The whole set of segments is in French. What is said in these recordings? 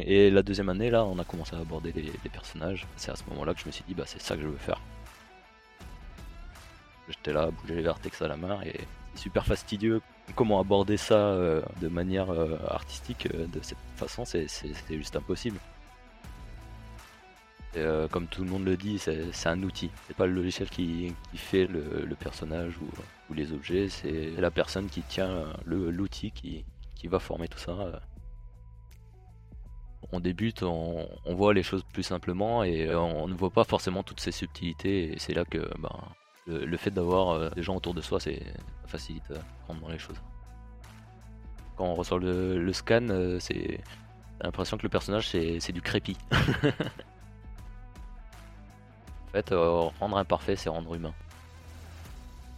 Et la deuxième année, là, on a commencé à aborder les, personnages. C'est à ce moment-là que je me suis dit, bah, c'est ça que je veux faire. J'étais là, bouger les vertex à la main et c'est super fastidieux. Comment aborder ça euh, de manière euh, artistique euh, de cette façon, c'est c'est juste impossible. Comme tout le monde le dit, c'est un outil. C'est pas le logiciel qui, fait le, personnage ou, les objets, c'est la personne qui tient l'outil qui va former tout ça. Euh. On débute, on, voit les choses plus simplement et euh, on ne voit pas forcément toutes ces subtilités. C'est là que ben, le, fait d'avoir euh, des gens autour de soi, c'est facilite euh, grandement les choses. Quand on reçoit le, scan, euh, c'est l'impression que le personnage c'est du crépi. en fait, euh, rendre imparfait, c'est rendre humain.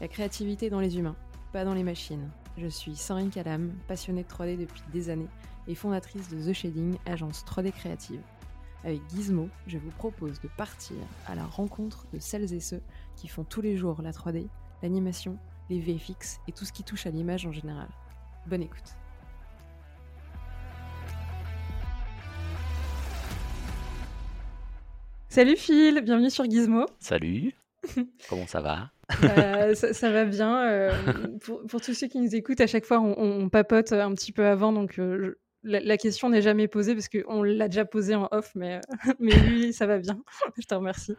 La créativité dans les humains, pas dans les machines. Je suis Sandrine Calam, passionnée de 3D depuis des années et fondatrice de The Shading, agence 3D créative. Avec Gizmo, je vous propose de partir à la rencontre de celles et ceux qui font tous les jours la 3D, l'animation, les VFX et tout ce qui touche à l'image en général. Bonne écoute. Salut Phil, bienvenue sur Gizmo. Salut, comment ça va Euh, ça, ça va bien. euh, pour, pour tous ceux qui nous écoutent, à chaque fois, on, on papote un petit peu avant, donc euh, la, question n'est jamais posée parce qu'on l'a déjà posée en off, mais, mais oui, ça va bien. je te remercie.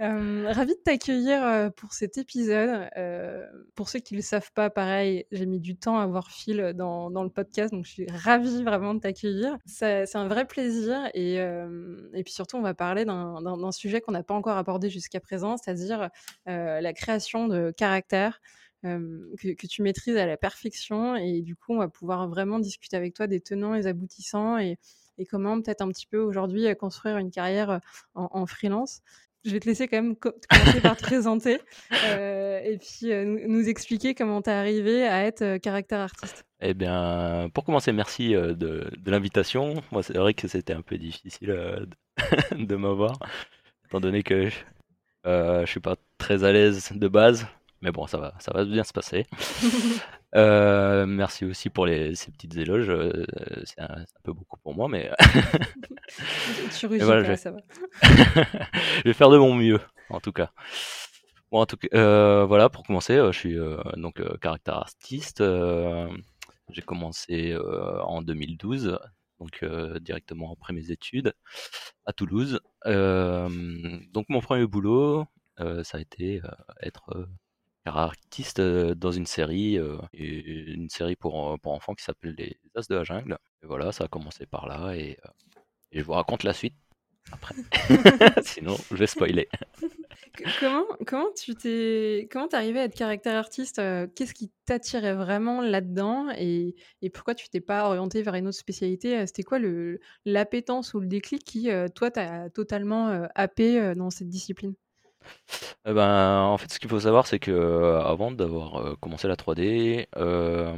Euh, ravi de t'accueillir euh, pour cet épisode. Euh, pour ceux qui ne le savent pas, pareil, j'ai mis du temps à voir Phil dans, dans le podcast, donc je suis ravie vraiment de t'accueillir. C'est un vrai plaisir et, euh, et puis surtout, on va parler d'un sujet qu'on n'a pas encore abordé jusqu'à présent, c'est-à-dire la création de caractères euh, que, que tu maîtrises à la perfection. Et du coup, on va pouvoir vraiment discuter avec toi des tenants et aboutissants et, et comment peut-être un petit peu aujourd'hui euh, construire une carrière euh, en, en freelance. Je vais te laisser quand même co- commencer par te présenter euh, et puis euh, nous, nous expliquer comment tu es arrivé à être euh, caractère artiste. Eh bien, pour commencer, merci de, de l'invitation. Moi, c'est vrai que c'était un peu difficile de, m'avoir, étant donné que je, je suis pas très à l'aise de base. Mais bon, ça va, ça va bien se passer. Euh, merci aussi pour les, ces petites éloges. euh, c'est un, peu beaucoup pour moi, mais tu rugis voilà, je- ça va. je vais faire de mon mieux, en tout cas. Bon, en tout cas, euh, voilà, pour commencer, je suis euh, donc caractère artiste. j'ai commencé en 2012, donc directement après mes études à Toulouse. Donc mon premier boulot, ça a été être artiste dans une série, euh, et- une série pour, pour enfants qui s'appelle Les As de la Jungle. Et voilà, ça a commencé par là et, euh, et je vous raconte la suite après. Sinon, je vais spoiler. Comment, comment tu t'es, comment t'es arrivé à être caractère artiste Qu'est-ce qui t'attirait vraiment là-dedans et, et pourquoi tu t'es pas orienté vers une autre spécialité C'était quoi l'appétence ou le déclic qui, toi, t'a totalement happé dans cette discipline? Eh ben, en fait, ce qu'il faut savoir, c'est que euh, avant d'avoir euh, commencé la 3D, euh,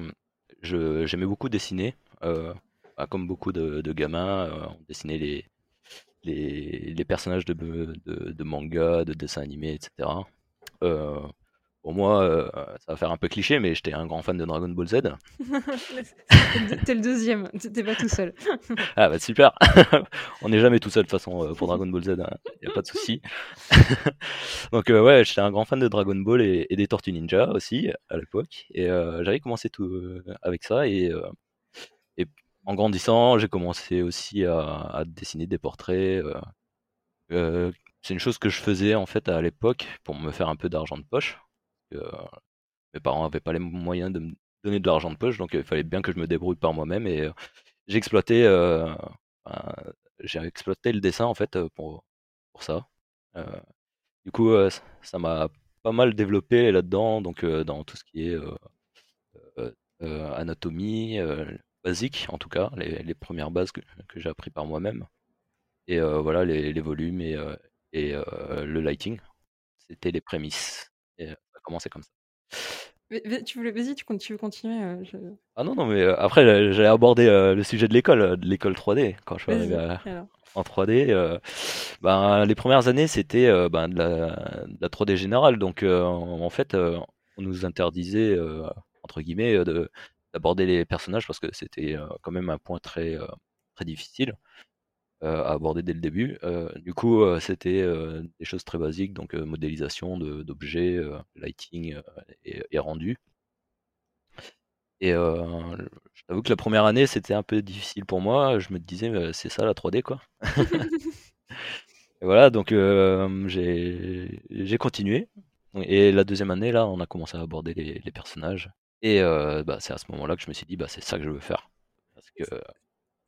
je- j'aimais beaucoup dessiner. bah, comme beaucoup de, gamins, euh, on dessinait les, personnages de, de, de manga, de dessins animés, etc. pour moi, euh, ça va faire un peu cliché, mais j'étais un grand fan de Dragon Ball Z. T'es le- deuxième, t'es pas tout seul. Ah bah super On n'est jamais tout seul de toute façon euh, pour Dragon Ball Z, il n'y a pas de souci. Donc euh, ouais, j'étais un grand fan de Dragon Ball et, et des Tortues Ninja aussi à l'époque. Et euh, j'avais commencé tout euh, avec ça et, euh, et en grandissant, j'ai commencé aussi à, à dessiner des portraits. euh, euh, c'est une chose que je faisais en fait à l'époque pour me faire un peu d'argent de poche. Euh, mes parents n'avaient pas les moyens de me donner de l'argent de poche, donc euh, il fallait bien que je me débrouille par moi-même et euh, j'ai exploité, le dessin en fait pour, ça. Du coup, ça m'a pas mal développé là-dedans, donc dans tout ce qui est anatomie basique, en tout cas, les, premières bases que, j'ai appris par moi-même. Et voilà, les, volumes et, le lighting, c'était les prémices. Commencé comme ça. Mais- Tu voulais, vas-y, tu, veux continuer euh, je- Ah non, non, mais euh, après, j'allais aborder euh, le sujet de l'école, de l'école 3D, quand je suis arrivé à- en 3D. euh, ben, les premières années, c'était ben, de, la, de la 3D générale. Donc, en, fait, on nous interdisait, entre guillemets, de- d'aborder les personnages parce que c'était quand même un point très, très difficile à aborder dès le début. du coup, c'était des choses très basiques, donc modélisation d'objets, lighting et, rendu. Et je t'avoue que la première année, c'était un peu difficile pour moi. Je me disais, c'est ça la 3D, quoi. et voilà, donc j'ai continué. Et la deuxième année, là, on a commencé à aborder les, personnages. Et bah, c'est à ce moment-là que je me suis dit, bah, c'est ça que je veux faire. Parce que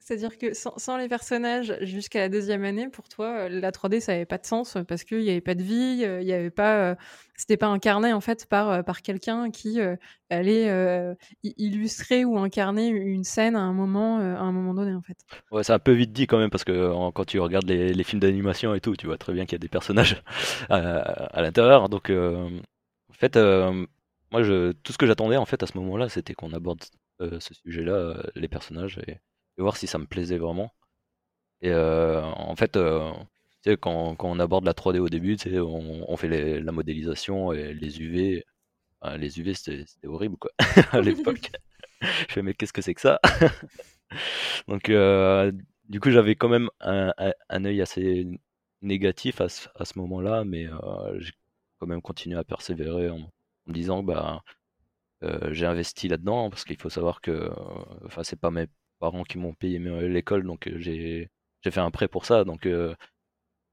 c'est-à-dire que sans, les personnages, jusqu'à la deuxième année, pour toi, euh, la 3D, ça n'avait pas de sens parce qu'il n'y avait pas de vie, euh, il y avait pas, euh, c'était pas incarné en fait par, par quelqu'un qui allait illustrer ou incarner une scène à un moment, à un moment donné en fait. C'est un peu vite dit quand même parce que quand tu regardes les, films d'animation et tout, tu vois très bien qu'il y a des personnages à, l'intérieur. Donc, en fait, moi, tout ce que j'attendais en fait à ce moment-là, c'était qu'on aborde ce sujet-là, les personnages voir si ça me plaisait vraiment. Et euh, en fait, euh, quand, quand, on aborde la 3D au début, on, fait la modélisation et les UV. les UV, c'était horrible, quoi, à l'époque. Je fais, mais qu'est-ce que c'est que ça? Donc, euh, du coup, j'avais quand même un, un, œil assez négatif à ce, moment-là, mais j'ai quand même continué à persévérer en, me disant, bah, j'ai investi là-dedans, parce qu'il faut savoir que, enfin, c'est pas mes parents qui m'ont payé l'école, donc j'ai fait un prêt pour ça. Donc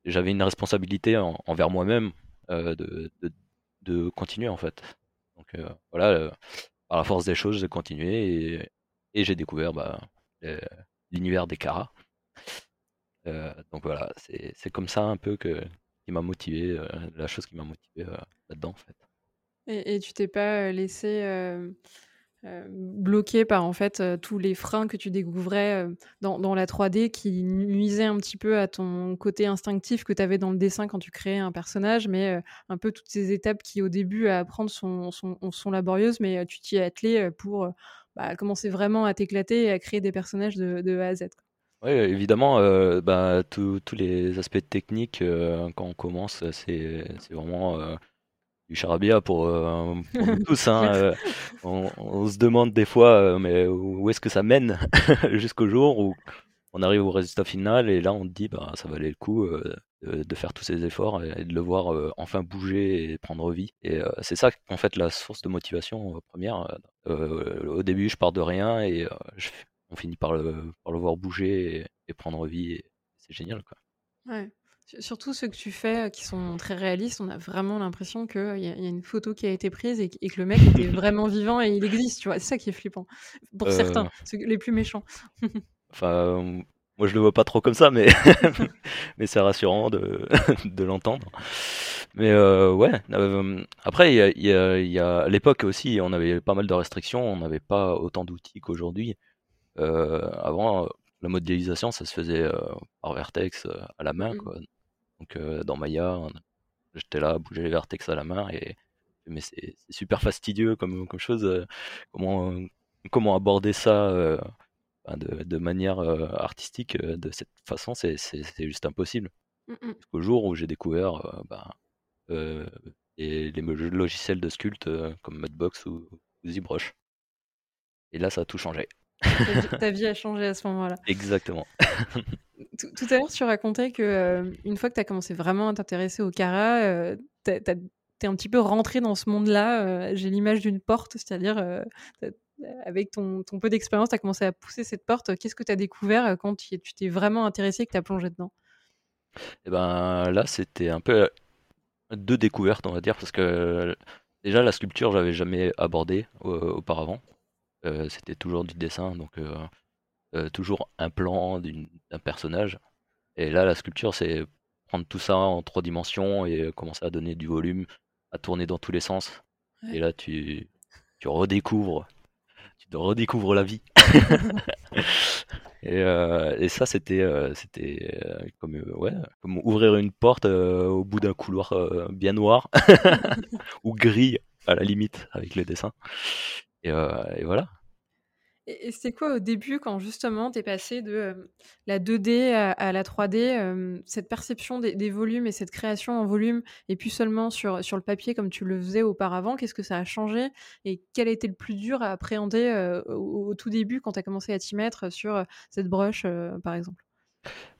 j'avais une responsabilité envers moi-même de, de, continuer en fait. Donc voilà, par la force des choses, j'ai continué et, j'ai découvert bah, l'univers des caras. donc voilà, c'est comme ça un peu que qui m'a motivé, la chose qui m'a motivé là-dedans en fait. Et tu t'es pas laissé euh, bloqué par en fait euh, tous les freins que tu découvrais euh, dans, la 3D qui nuisaient un petit peu à ton côté instinctif que tu avais dans le dessin quand tu créais un personnage, mais un peu toutes ces étapes qui au début à apprendre sont, sont, laborieuses, mais tu t'y es attelé pour bah, commencer vraiment à t'éclater et à créer des personnages de, A à Z. Oui, évidemment, bah, tous les aspects techniques, quand on commence, c'est vraiment du charabia pour, euh, nous tous. Hein, euh, on, se demande des fois, euh, mais où est-ce que ça mène jusqu'au jour où on arrive au résultat final et là on te dit, bah, ça valait le coup de, faire tous ces efforts et, de le voir enfin bouger et prendre vie. Et c'est ça, en fait, la source de motivation première. au début, je pars de rien et on finit par le, par le voir bouger et, prendre vie. c'est génial, quoi. Ouais. Surtout ceux que tu fais qui sont très réalistes, on a vraiment l'impression qu'il y, a une photo qui a été prise et, que le mec est vraiment vivant et il existe, tu vois. C'est ça qui est flippant. Pour certains, les plus méchants. enfin, moi je le vois pas trop comme ça, mais, mais c'est rassurant de, de l'entendre. Mais ouais, après, il y a, y a, à l'époque aussi, on avait pas mal de restrictions, on n'avait pas autant d'outils qu'aujourd'hui. avant, la modélisation, ça se faisait par vertex à la main, mmh. quoi. Donc dans Maya, j'étais là à bouger les vertex à la main et mais c'est super fastidieux comme, comme chose. comment, comment aborder ça de, de, manière artistique de cette façon, c'est juste impossible. Mmh Au jour où j'ai découvert bah, les, les, logiciels de sculpte comme Mudbox ou, ou ZBrush. Et là, ça a tout changé. Ta vie a changé à ce moment-là. Exactement. tout, à l'heure, tu racontais que euh, une fois que tu as commencé vraiment à t'intéresser au Cara, euh, tu es un petit peu rentré dans ce monde-là. Euh, j'ai l'image d'une porte, c'est-à-dire avec ton, ton peu d'expérience, tu as commencé à pousser cette porte. Qu'est-ce que tu as découvert quand tu t'es vraiment intéressé et que tu as plongé dedans? Et eh ben là, c'était un peu deux découvertes, on va dire, parce que déjà la sculpture, j'avais jamais abordé auparavant. Euh, c'était toujours du dessin, donc euh, euh, toujours un plan d'un personnage. Et là, la sculpture, c'est prendre tout ça en trois dimensions et commencer à donner du volume, à tourner dans tous les sens. Et là, tu, tu redécouvres, tu redécouvres la vie. et, ça, c'était, c'était comme, ouais, comme ouvrir une porte au bout d'un couloir bien noir ou gris à la limite avec le dessin. Et, euh, et voilà. Et, c'est quoi au début quand justement tu es passé de la 2D à, la 3D, cette perception des, volumes et cette création en volume et plus seulement sur, sur le papier comme tu le faisais auparavant, qu'est-ce que ça a changé et quel a été le plus dur à appréhender au, tout début quand tu as commencé à t'y mettre sur cette broche par exemple?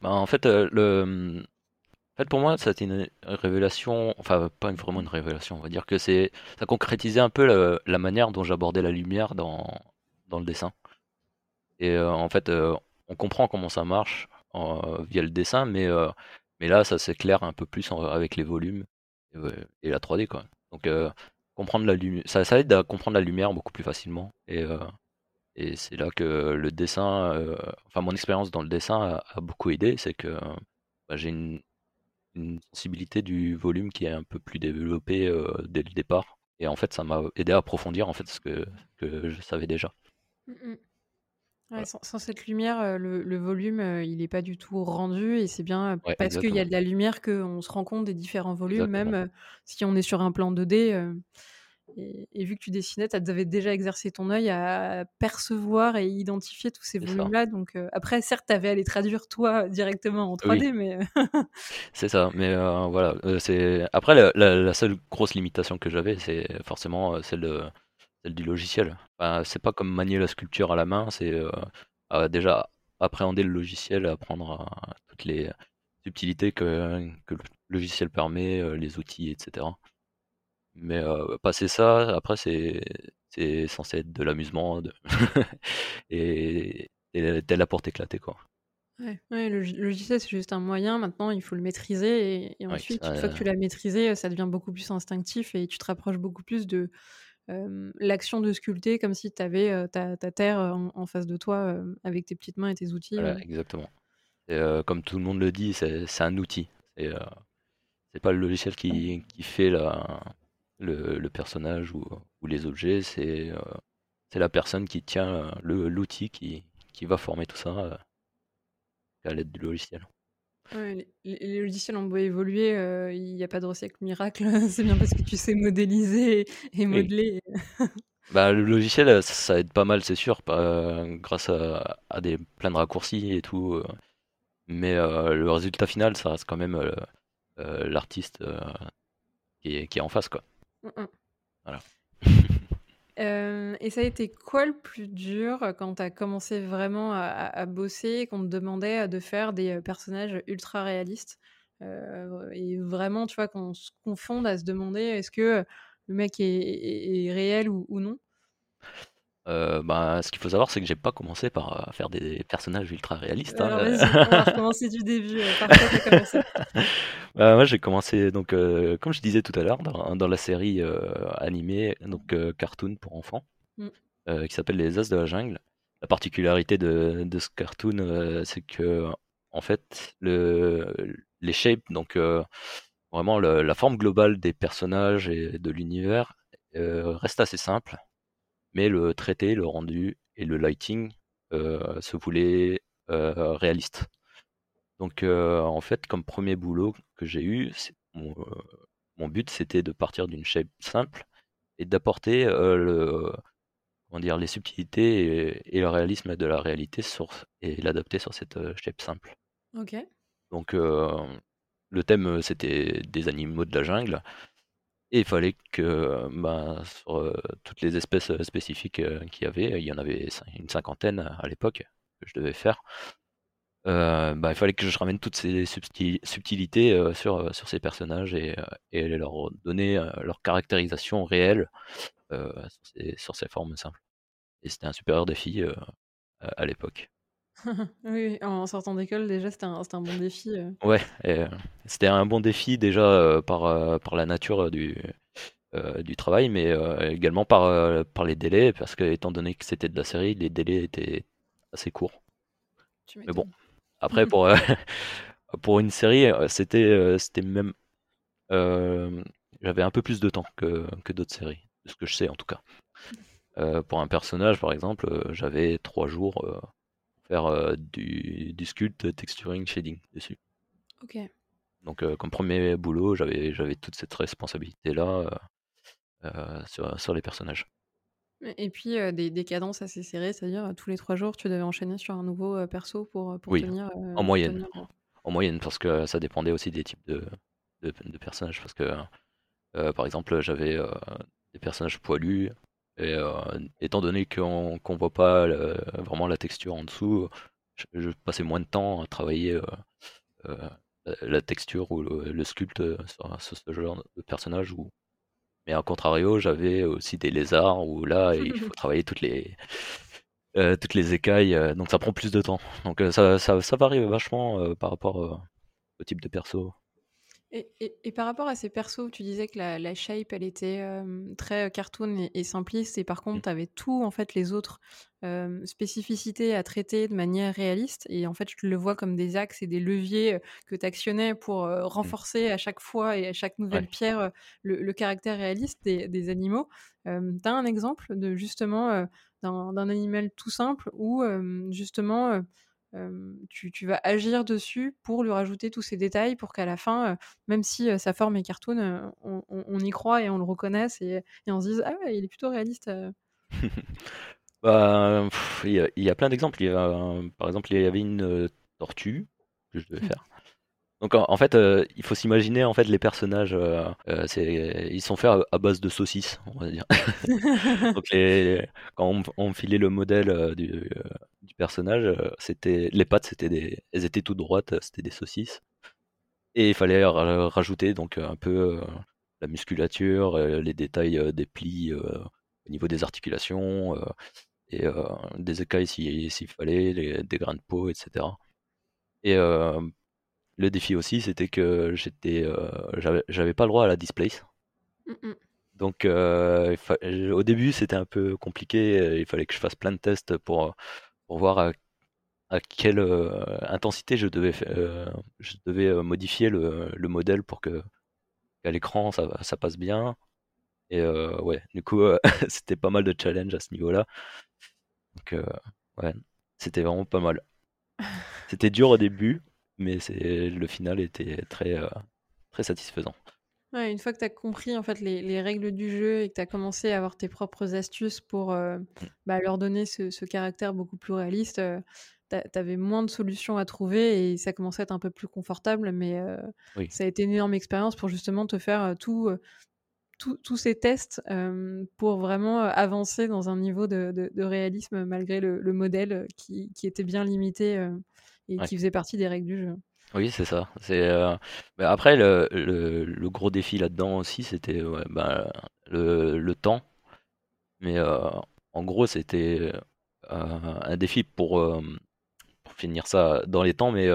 Bah, En fait, le, mmh, en fait, pour moi, été une révélation, enfin pas vraiment une révélation, on va dire que c'est ça concrétisait un peu la manière dont j'abordais la lumière dans, dans le dessin. Et euh, en fait, euh, on comprend comment ça marche euh, via le dessin, mais, mais là, ça s'éclaire un peu plus avec les volumes et, la 3D. Quoi. Donc, comprendre la lumière, ça, ça, aide à comprendre la lumière beaucoup plus facilement. Et, et c'est là que le dessin, enfin mon expérience dans le dessin a, beaucoup aidé, c'est que bah, j'ai une, une, sensibilité du volume qui est un peu plus développée dès le départ. Et en fait, ça m'a aidé à approfondir en fait ce que, que je savais déjà. Mmh sans, cette lumière, le, volume, il n'est pas du tout rendu et c'est bien parce qu'il y a de la lumière qu'on se rend compte des différents volumes, même si on est sur un plan 2D. Et, vu que tu dessinais, tu avais déjà exercé ton œil à percevoir et identifier tous ces volumes-là. Donc après, certes, tu avais à les traduire toi directement en 3D, mais c'est ça. Mais voilà, c'est après la, seule grosse limitation que j'avais, c'est forcément celle de celle du logiciel. c'est pas comme manier la sculpture à la main, c'est euh, déjà appréhender le logiciel, apprendre toutes les subtilités que, que, le logiciel permet, euh, les outils, etc. Mais euh, passer ça, après, c'est censé être de l'amusement et, et la porte éclatée, quoi. Ouais, le logiciel, c'est juste un moyen. Maintenant, il faut le maîtriser. Et, ensuite, une fois que tu l'as maîtrisé, ça devient beaucoup plus instinctif et tu te rapproches beaucoup plus de, l'action de sculpter comme si tu avais ta, terre en, face de toi avec tes petites mains et tes outils. Voilà, exactement. Et, comme tout le monde le dit, c'est un outil. C'est pas le logiciel qui, qui fait la, le, personnage ou, ou, les objets, c'est la personne qui tient l'outil qui, qui va former tout ça à l'aide du logiciel les, logiciels ont beau évoluer, euh, il n'y a pas de recette miracle. c'est bien parce que tu sais modéliser et, modeler. bah, le logiciel, euh, ça, aide pas mal, c'est sûr, euh, grâce à, des plein de raccourcis et tout. mais le résultat final, ça reste quand même l'artiste qui, est, qui est en face, quoi. Mmh, mmh. Voilà. et ça a été quoi le plus dur quand tu as commencé vraiment à, bosser et qu'on te demandait de faire des personnages ultra réalistes et vraiment, tu vois, qu'on se confonde à se demander est-ce que le mec est, réel ou, non? Bah, ce qu'il faut savoir, c'est que j'ai pas commencé par faire des personnages ultra réalistes. Hein, Alors, vas-y, on va recommencer du début. par quoi t'as commencé? Bah, moi, j'ai commencé, donc, comme je disais tout à l'heure, dans, la série animée, donc cartoon pour enfants, mmh. qui s'appelle Les As de la Jungle. La particularité de, de ce cartoon, c'est que, en fait, le, les shapes, donc vraiment la forme globale des personnages et de l'univers, reste assez simple mais le traité, le rendu et le lighting euh, se voulaient euh, réalistes. Donc euh, en fait, comme premier boulot que j'ai eu, mon, but c'était de partir d'une shape simple et d'apporter le dire, les subtilités et, le réalisme de la réalité sur, et l'adapter sur cette shape simple. Ok. Donc le thème c'était des animaux de la jungle et il fallait que bah, sur euh, toutes les espèces euh, spécifiques euh, qu'il y avait, il y en avait une cinquantaine à l'époque que je devais faire. bah, il fallait que je ramène toutes ces subtilités sur, ces personnages et, et leur donner leur caractérisation réelle sur, ces, formes simples. Et c'était un super défi à l'époque. Oui, en sortant d'école, déjà, c'était un, un bon défi. Euh. Ouais, euh, c'était un bon défi déjà euh, par, par la nature du, du travail, mais également par, par les délais, parce que étant donné que c'était de la série, les délais étaient assez courts. Mais bon, après, pour, pour une série, c'était c'était même. J'avais un peu plus de temps que, que d'autres séries, de ce que je sais en tout cas. pour un personnage, par exemple, j'avais trois jours faire du, du sculpt, texturing, shading dessus. Ok. Donc, euh, comme premier boulot, j'avais, j'avais toute cette responsabilité-là euh, sur, sur les personnages. Et puis, des des cadences assez serrées, c'est-à-dire, tous les 3 jours, tu devais enchaîner sur un nouveau, perso pour, pour Oui, tenir, en pour moyenne. tenir En moyenne, parce que ça dépendait aussi des types de de de personnages. Parce que, par exemple, j'avais, des personnages poilus et heu, étant donné qu'on qu'on voit pas le vraiment la texture en dessous, je je passais moins de temps à travailler, heu heu, la texture ou le le sculpte, sur sur ce genre de personnage mais à contrario, j'avais aussi des lézards où là, il faut travailler toutes les heu, toutes les écailles, donc ça prend plus de temps. Donc ça ça ça varie vachement, par rapport, au type de perso. Et et et par rapport à ces persos, tu disais que la la shape, elle était, hem, très cartoon et et simpliste et par Mmh. contre, tu avais tout en fait les autres, hem, spécificités à traiter de manière réaliste et en fait, je le vois comme des axes et des leviers, que tu actionnais pour, Mmh. renforcer à chaque fois et à chaque nouvelle Ouais. pierre, le le caractère réaliste des des animaux. Hem, tu as un exemple de justement, d'un animal tout simple où, justement, tu tu vas agir dessus pour lui rajouter tous ces détails pour qu'à la fin, même si, sa forme est cartoon, on y croit et on le reconnaisse et et on se dise: «Ah ouais, il est plutôt réaliste, heu». Bah, il y a il y a plein d'exemples. Par exemple, il y avait une, tortue que je devais faire. Donc en en fait, heu, il faut s'imaginer en fait les personnages, heu heu, c'est ils sont faits à à base de saucisses, on va dire. Donc les quand on filait le modèle, du, personnage, c'était les pattes, c'était des elles étaient toutes droites, c'était des saucisses et il fallait ra rajouter donc un peu, la musculature, les détails, des plis, au niveau des articulations, et des écailles si s'il fallait, les des grains de peau et cetera et le défi aussi, c'était que j'étais, heu, j'avais pas le droit à la displace. Donc fa au début, c'était un peu compliqué, il fallait que je fasse plein de tests pour, voir à à quelle, heu, intensité je devais je modifier le le modèle pour que qu'à l'écran ça ça passe bien et ouais, du coup, c'était pas mal de challenge à ce niveau-là. Donc ouais, c'était vraiment pas mal. C'était dur au début, mais c'est le final était très, très satisfaisant. Ouais, une fois que tu as compris en fait les les règles du jeu et que tu as commencé à avoir tes propres astuces pour, heu, Mmh. bah, leur donner ce ce caractère beaucoup plus réaliste, heu, tu avais moins de solutions à trouver et ça commençait à être un peu plus confortable mais Oui. ça a été une énorme expérience pour justement te faire, tout, tous ces tests, pour vraiment, avancer dans un niveau de de de réalisme malgré le le modèle qui qui était bien limité, et Ouais. qui faisait partie des règles du jeu. Oui, c'est ça. C'est, mais après le le le gros défi là-dedans aussi, c'était, ouais, bah, le le temps. Mais, heu, en gros, c'était, heu, un défi pour, pour finir ça dans les temps, mais,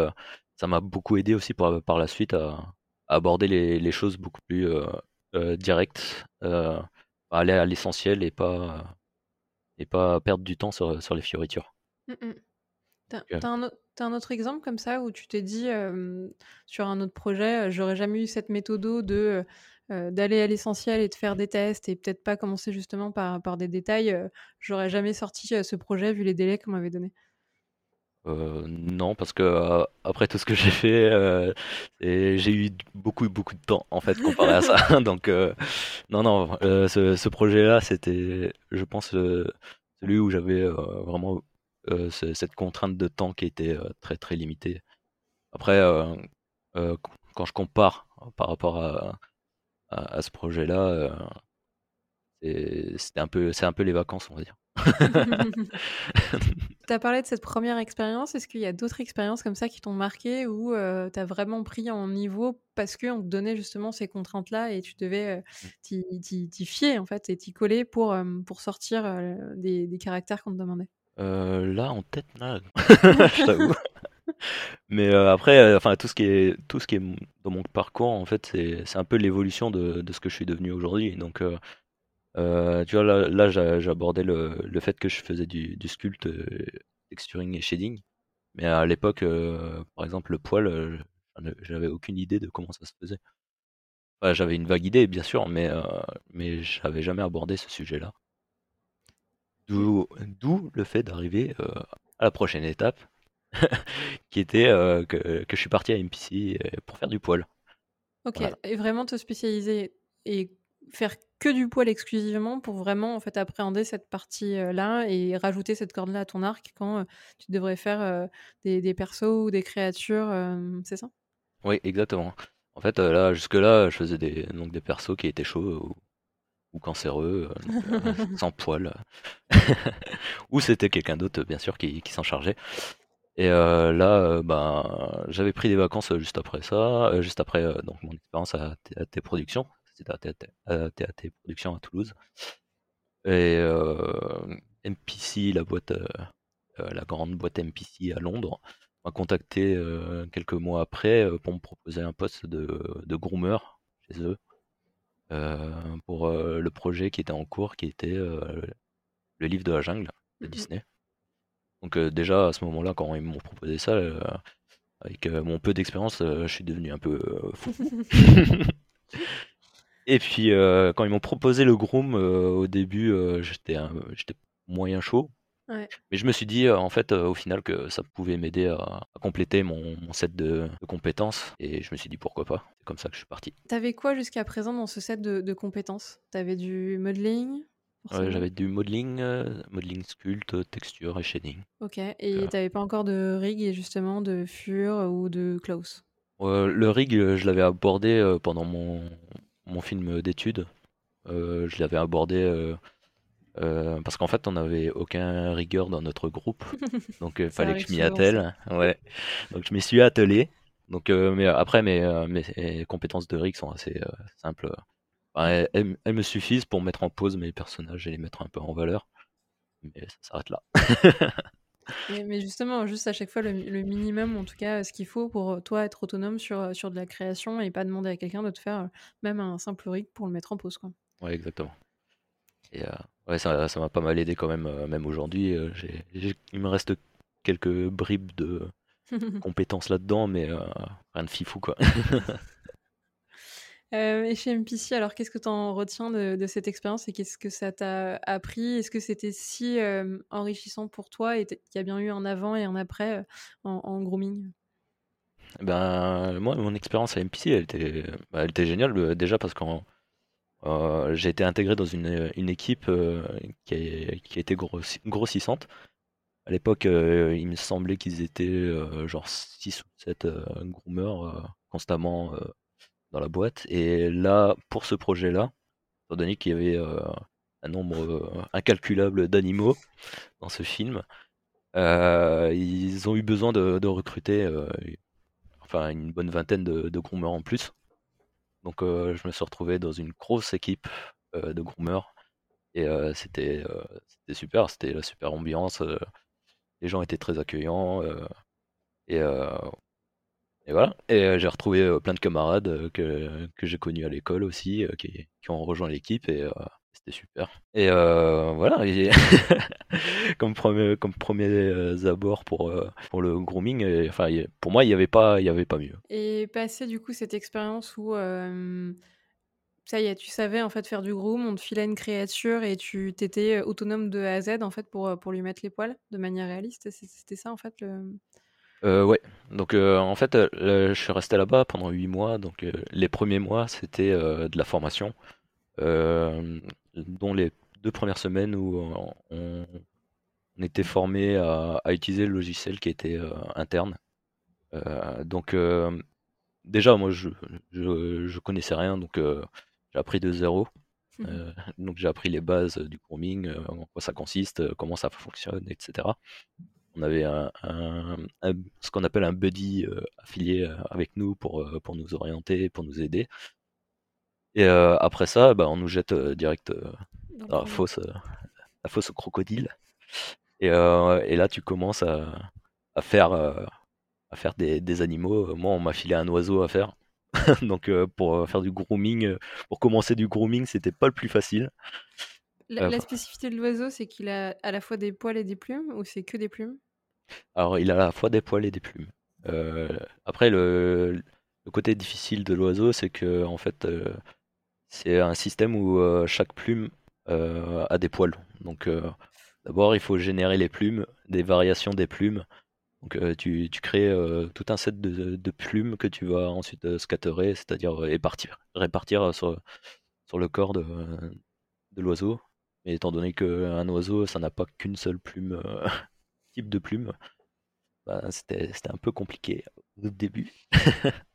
ça m'a beaucoup aidé aussi par par la suite à à aborder les les choses beaucoup plus, heu heu, direct, heu, aller à l'essentiel et pas et pas perdre du temps sur, sur les fioritures. Mmh mh. Tu as Donc, tu as un autre tu as un autre exemple comme ça où tu t'es dit, sur un autre projet, «J'aurais jamais eu cette méthodo de, d'aller à l'essentiel et de faire des tests et peut-être pas commencer justement par par des détails, j'aurais jamais sorti, ce projet vu les délais qu'on m'avait donnés»? Heu, non, parce que, après tout ce que j'ai fait, et j'ai eu d beaucoup, beaucoup de temps, en fait, comparé à ça. Donc, non, non, ce ce projet-là, c'était, je pense, celui où j'avais, vraiment, cette contrainte de temps qui était, heu, très, très limitée. Après, q quand je compare par rapport à à à ce projet-là, c'était un peu c'est un peu les vacances, on va dire. Tu as parlé de cette première expérience, est-ce qu'il y a d'autres expériences comme ça qui t'ont marqué où, heu, tu as vraiment pris en niveau parce qu'on te donnait justement ces contraintes-là et tu devais, Mmh. t'y fier en fait et t'y coller pour, pour sortir, des caractères qu'on te demandait? Heu, là, en tête, là, je t'avoue. Mais, heu, après, enfin tout ce qui est tout ce qui est dans mon parcours, en fait, c'est c'est un peu l'évolution de de ce que je suis devenu aujourd'hui. Donc, tu vois, là là, j'a j'abordais le le fait que je faisais du du sculpt, texturing et shading. Mais à l'époque, par exemple, le poil, j'avais aucune idée de comment ça se faisait. Enfin, j'avais une vague idée, bien sûr, mais, mais j'avais jamais abordé ce sujet-là. D'où le fait d'arriver, heu, à la prochaine étape qui était, heu, que que je suis parti à MPC, heu, pour faire du poil. OK Voilà. et vraiment te spécialiser et faire que du poil exclusivement pour vraiment en fait appréhender cette partie-là et rajouter cette corde-là à ton arc quand, tu devrais faire, des des persos ou des créatures, c'est ça? Oui, exactement. En fait, là, jusque-là, je faisais des donc des persos qui étaient chauds ou cancéreux, sans poil. Ou c'était quelqu'un d'autre bien sûr qui s'en chargeait. Et là, ben, j'avais pris des vacances, juste après ça, juste après, donc mon expérience à TAT Productions. C'était à TAT Productions à Toulouse. Et MPC, la boîte, la grande boîte MPC à Londres, m'a contacté, quelques mois après, pour me proposer un poste de de groomer chez eux, pour, le projet qui était en cours, qui était, le livre de la jungle de mmh Disney. Donc déjà à ce moment-là, quand ils m'ont proposé ça, avec mon peu d'expérience, je suis devenu un peu fou. Et puis quand ils m'ont proposé le groom, au début, j'étais j'étais moyen chaud. Mais je me suis dit, en fait, au final, que ça pouvait m'aider à, compléter mon, set de, compétences. Et je me suis dit, pourquoi pas. C'est comme ça que je suis parti. T'avais quoi jusqu'à présent dans ce set de, de compétences? T'avais du modeling j'avais du modeling, euh, modeling sculpt, texture et shading. Ok, et t'avais pas encore de rig et justement de fur ou de close? Le rig, euh, je l'avais abordé euh, pendant mon, mon film d'études. je l'avais abordé parce qu'en fait, on n'avait aucun rigueur dans notre groupe. Donc, il fallait que je m'y attelle. Ouais. Donc, je m'y suis attelé. Donc, mais après, mes, mes compétences de rig sont assez simples elles, me suffisent pour mettre en pause mes personnages et les mettre un peu en valeur. Mais ça s'arrête là. mais, justement, juste à chaque fois, le, minimum, en tout cas, ce qu'il faut pour euh, toi être autonome sur, euh, sur de la création et pas demander à quelqu'un de te faire euh, même un simple rig pour le mettre en pause. Quoi. Ouais, exactement. Et ouais, ça, m'a pas mal aidé quand même, même aujourd'hui. il me reste quelques bribes de compétences là-dedans, mais rien de fifou, quoi. Euh, et chez MPC, alors qu'est-ce que tu en retiens de, cette expérience et qu'est-ce que ça t'a appris? Est-ce que c'était si enrichissant pour toi et qu'il y a bien eu un avant et un après en, grooming? Ben, moi, mon expérience à MPC, elle était, bah, elle était géniale déjà parce que j'ai été intégré dans une, une équipe qui, a, qui était grossissante. À l'époque, il me semblait qu'ils étaient genre 6 ou 7 groomers constamment dans la boîte. Et là, pour ce projet-là, étant donné qu'il y avait euh, un nombre euh, incalculable d'animaux dans ce film, euh, ils ont eu besoin de, recruter une bonne vingtaine de, de groomers en plus. Donc je me suis retrouvé dans une grosse équipe de groomers et c'était super, c'était la super ambiance. les gens étaient très accueillants et et voilà. Et euh, j'ai retrouvé euh, plein de camarades euh, que, que j'ai connus à l'école aussi, qui, qui, ont rejoint l'équipe et c'était super. Et voilà, comme premier, comme premier abord pour, pour le grooming, et, enfin, pour moi, il n'y avait, pas, y avait pas mieux. Et passer du coup cette expérience où ça y est, tu savais en fait faire du groom, on te filait une créature et tu t'étais autonome de A à Z en fait pour, pour lui mettre les poils de manière réaliste. C'était ça en fait le. Euh, ouais, donc euh, en fait, euh, je suis resté là-bas pendant 8 mois, donc les premiers mois, c'était de la formation, dont les deux premières semaines où on, était formé à, utiliser le logiciel qui était interne. donc déjà, moi, je, je, connaissais rien, donc j'ai appris de zéro. Mmh donc j'ai appris les bases du grooming, en quoi ça consiste, comment ça fonctionne, etc on avait un, ce qu'on appelle un buddy euh, affilié euh, avec nous pour, euh, pour nous orienter, pour nous aider. Et après ça, bah, on nous jette direct dans la fosse, la fosse au crocodile. Et, et, là, tu commences à, à faire, à faire des, des, animaux. Moi, on m'a filé un oiseau à faire. Donc, pour faire du grooming, pour commencer du grooming, c'était pas le plus facile. La, spécificité de l'oiseau, c'est qu'il a à la fois des poils et des plumes, ou c'est que des plumes? Alors, il a à la fois des poils et des plumes. Euh, après, le, côté difficile de l'oiseau, c'est que en fait, euh, c'est un système où euh, chaque plume a des poils. Donc, d'abord, il faut générer les plumes, des variations des plumes. Donc, tu, crées tout un set de, plumes que tu vas ensuite scatterer, c'est-à-dire répartir, répartir sur, sur le corps de, de l'oiseau. Mais étant donné qu'un oiseau, ça n'a pas qu'une seule plume, type de plume, bah, c'était un peu compliqué au début.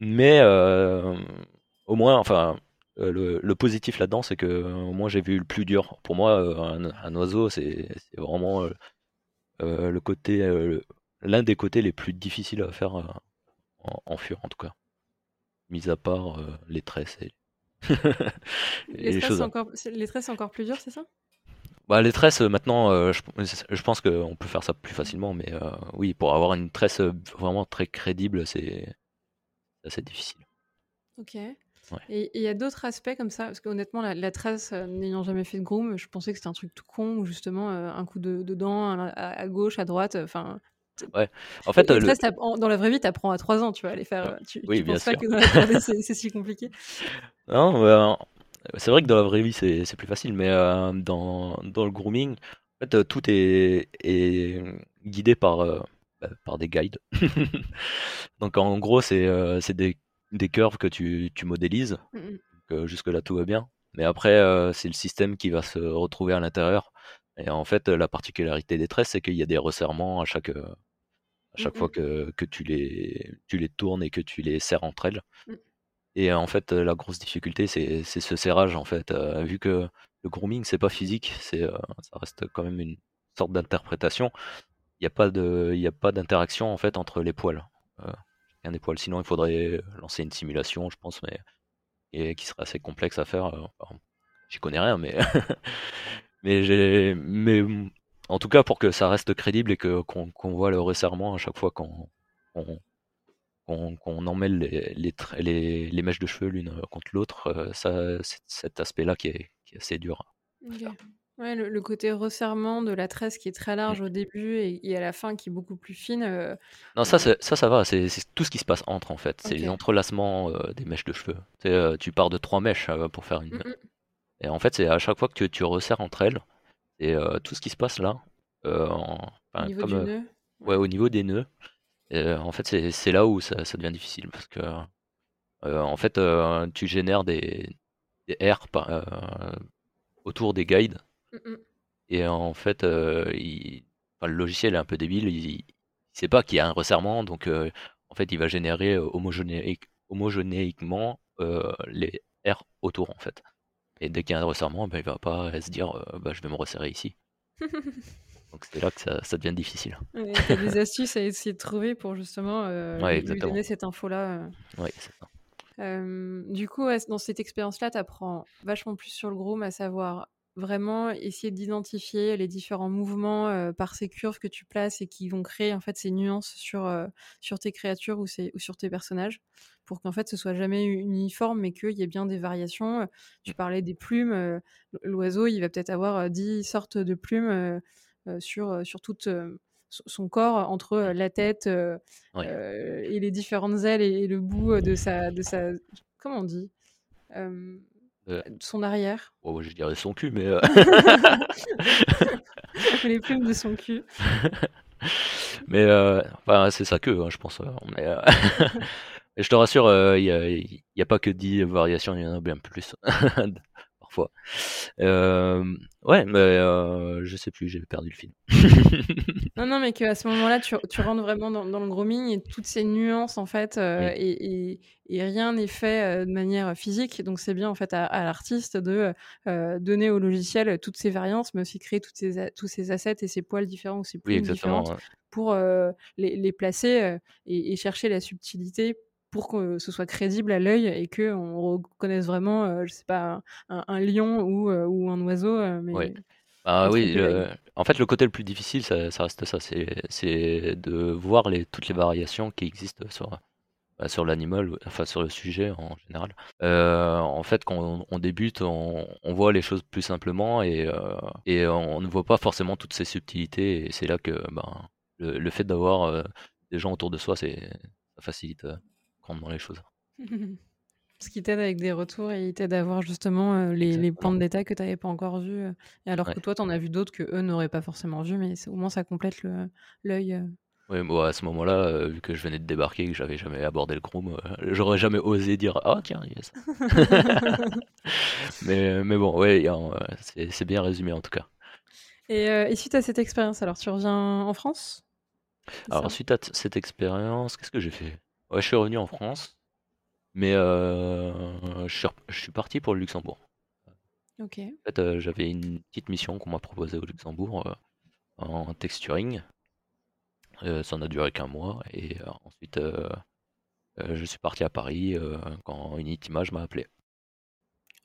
Mais au moins, enfin, le, le positif là-dedans, c'est que au moins j'ai vu le plus dur. Pour moi, un, un oiseau, c'est vraiment le côté, l'un des côtés les plus difficiles à faire en, en fur, en tout cas. Mis à part les tresses et, Les les tresses, choses. c'est encore, c'est- les tresses, c'est encore plus dur, c'est ça? Bah, les tresses, euh, maintenant, euh, je, je pense qu'on peut faire ça plus facilement, mais euh, oui, pour avoir une tresse euh, vraiment très crédible, c'est c'est assez difficile. Ok. Et il y a d'autres aspects comme ça, parce qu'honnêtement, la, la tresse, euh, n'ayant jamais fait de groom, je pensais que c'était un truc tout con, où justement, euh, un coup de, de dent à, gauche, à droite, enfin... En fait, les le- dans la vraie vie, t'apprends à 3 ans, tu vas aller faire... Tu, Oui, tu bien penses pas sûr. que dans la 3D, c'est si compliqué? Non, euh, c'est vrai que dans la vraie vie, c'est plus facile, mais dans, dans le grooming, en fait, tout est, est guidé par, bah, par des guides. Donc, en gros, c'est c'est des, des curves que tu, tu modélises. Mm, mm. Euh, jusque-là, tout va bien. Mais après, euh, c'est le système qui va se retrouver à l'intérieur. Et en fait, la particularité des tresses, c'est qu'il y a des resserrements à chaque, euh, à chaque Mm, fois mm. que, que tu, les, tu les tournes et que tu les serres entre elles. Et en fait, la grosse difficulté, c'est ce serrage, en fait. Euh, vu que le grooming, c'est pas physique, c'est euh, ça reste quand même une sorte d'interprétation. Il n'y a pas de, il y a pas d'interaction, en fait, entre les poils. Euh, des poils. Sinon, il faudrait lancer une simulation, je pense, mais et qui serait assez complexe à faire. euh, enfin, J'y connais rien, mais mais j'ai, mais mm, en tout cas pour que ça reste crédible et que qu'on voit le resserrement à chaque fois qu'on qu'on qu'on qu'on emmêle les, les, les, les mèches de cheveux l'une contre l'autre, euh, ça c'est cet aspect-là qui est, qui est assez dur. à Ok. faire. Ouais, le, le côté resserrement de la tresse qui est très large au début et, et à la fin qui est beaucoup plus fine. euh, Non, ça, euh, c'est- ça, ça va, c'est c'est tout ce qui se passe entre en fait. C'est les Ok. entrelacements euh, des mèches de cheveux. Tu euh, tu pars de trois mèches euh, pour faire une. mm, mm. Et en fait, c'est à chaque fois que tu, resserres entre elles, et euh, tout ce qui se passe là, euh, en- Au enfin, niveau comme, du euh, nœud. ouais, au niveau des nœuds, euh, en fait, c'est c'est là où ça, ça devient difficile parce que euh, en fait, euh, tu génères des, des airs par- euh, autour des guides Mm, mm. et en fait, euh, il- enfin, le logiciel est un peu débile, il, il sait pas qu'il y a un resserrement, donc euh, en fait, il va générer euh, homogénéique- homogénéiquement euh, les airs autour en fait. Et dès qu'il y a un resserrement, ben, il va pas se dire bah, je vais me resserrer ici. Donc c'est là que ça, ça devient difficile. Ouais, T'as des astuces à essayer de trouver pour justement Ouais, lui- donner cette info-là. Oui, c'est ça. Du coup, dans cette expérience-là, tu apprends vachement plus sur le groom, à savoir vraiment essayer d'identifier les différents mouvements euh, par ces curves que tu places et qui vont créer en fait ces nuances sur, euh, sur tes créatures ou, ces- ou sur tes personnages pour qu'en fait ce soit jamais uniforme mais qu'il y ait bien des variations. Tu parlais des plumes, euh, l'oiseau il va peut-être avoir euh, 10 sortes de plumes euh, euh, sur, euh, sur toute euh, son- corps entre euh, la tête euh, euh, et les différentes ailes et, et le bout euh, de sa, de sa comment on dit Euh, son arrière? Oh, je dirais son cul, mais euh, les plumes de son cul mais euh, enfin, c'est sa queue, hein, je pense. Mais, et je te rassure, il n'y a, a pas que 10 variations, il y en a bien plus Euh, ouais, mais euh, je sais plus, j'ai perdu le fil. non non mais qu'à ce moment là tu, tu rentres vraiment dans, dans le grooming et toutes ces nuances en fait euh, Oui. et, et- et rien n'est fait de manière physique donc c'est bien en fait à, à l'artiste de donner au logiciel toutes ces variances mais aussi créer toutes ces, tous ces assets et ces poils différents ou ces Oui, plumes exactement. différentes ouais. pour les, les placer et, et chercher la subtilité pour que ce soit crédible à l'œil et que on reconnaisse vraiment, euh, je sais pas, un, un lion ou, euh, ou un oiseau. euh, mais oui, le- en fait, le côté le plus difficile, ça, ça reste ça, c'est de voir les, toutes les variations qui existent sur, bah, sur l'animal, enfin sur le sujet en général. Euh, en fait, quand on, on débute, on, on voit les choses plus simplement et, euh, et on ne voit pas forcément toutes ces subtilités. Et c'est là que ben, le, le fait d'avoir euh, des gens autour de soi, c'est ça facilite grandement les choses. Ce qui t'aide avec des retours et il t'aide à voir justement euh, les, les points de détail que tu n'avais pas encore vus. euh, et alors Ouais. que toi, tu en as vu d'autres que eux n'auraient pas forcément vus, mais au moins ça complète l'œil. euh. Oui, moi à ce moment-là, vu que je venais de débarquer et que j'avais jamais abordé le Chrome, j'aurais jamais osé dire Ah tiens, il y a ça. mais, mais bon, ouais, c'est bien résumé en tout cas. Et, et suite à cette expérience, alors tu reviens en France? Alors suite à cette expérience, qu'est-ce que j'ai fait? Ouais, je suis revenu en France, mais je suis, je suis parti pour le Luxembourg. Ok. En fait, j'avais une petite mission qu'on m'a proposée au Luxembourg en texturing. Euh, ça n'a duré qu'un mois et euh, ensuite euh, je suis parti à Paris quand Unit Image m'a appelé.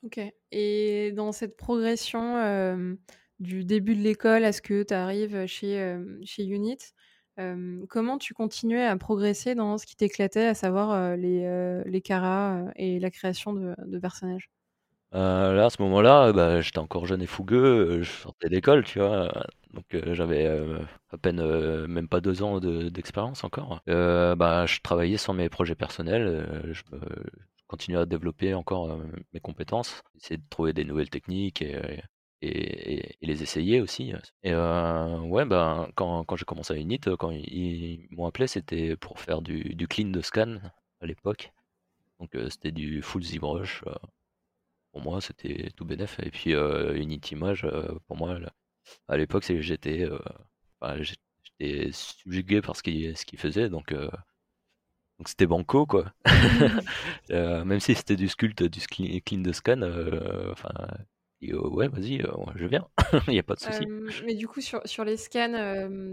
Ok. Et dans cette progression du début de l'école à ce que tu arrives chez, chez Unit, comment tu continuais à progresser dans ce qui t'éclatait, à savoir les, caras et la création de, personnages? Là, à ce moment-là, bah, j'étais encore jeune et fougueux, je sortais d'école, tu vois. Donc j'avais à peine même pas deux ans d'expérience encore. bah, je travaillais sur mes projets personnels, je, continuais à développer encore mes compétences, essayer de trouver des nouvelles techniques et, et, les essayer aussi. Et ouais, ben quand, quand j'ai commencé à Unit, quand ils, m'ont appelé, c'était pour faire du, du, clean de scan à l'époque. Donc c'était du full ZBrush. pour moi, c'était tout bénef. Et puis Unit Image, pour moi, à l'époque, j'étais j'étais subjugué par ce qu'il ce faisait, donc donc c'était banco quoi. Euh, même si c'était du sculpt, du clean de scan, euh, enfin ouais vas-y, euh, je viens, il n'y a pas de souci. mais du coup sur, sur les scans,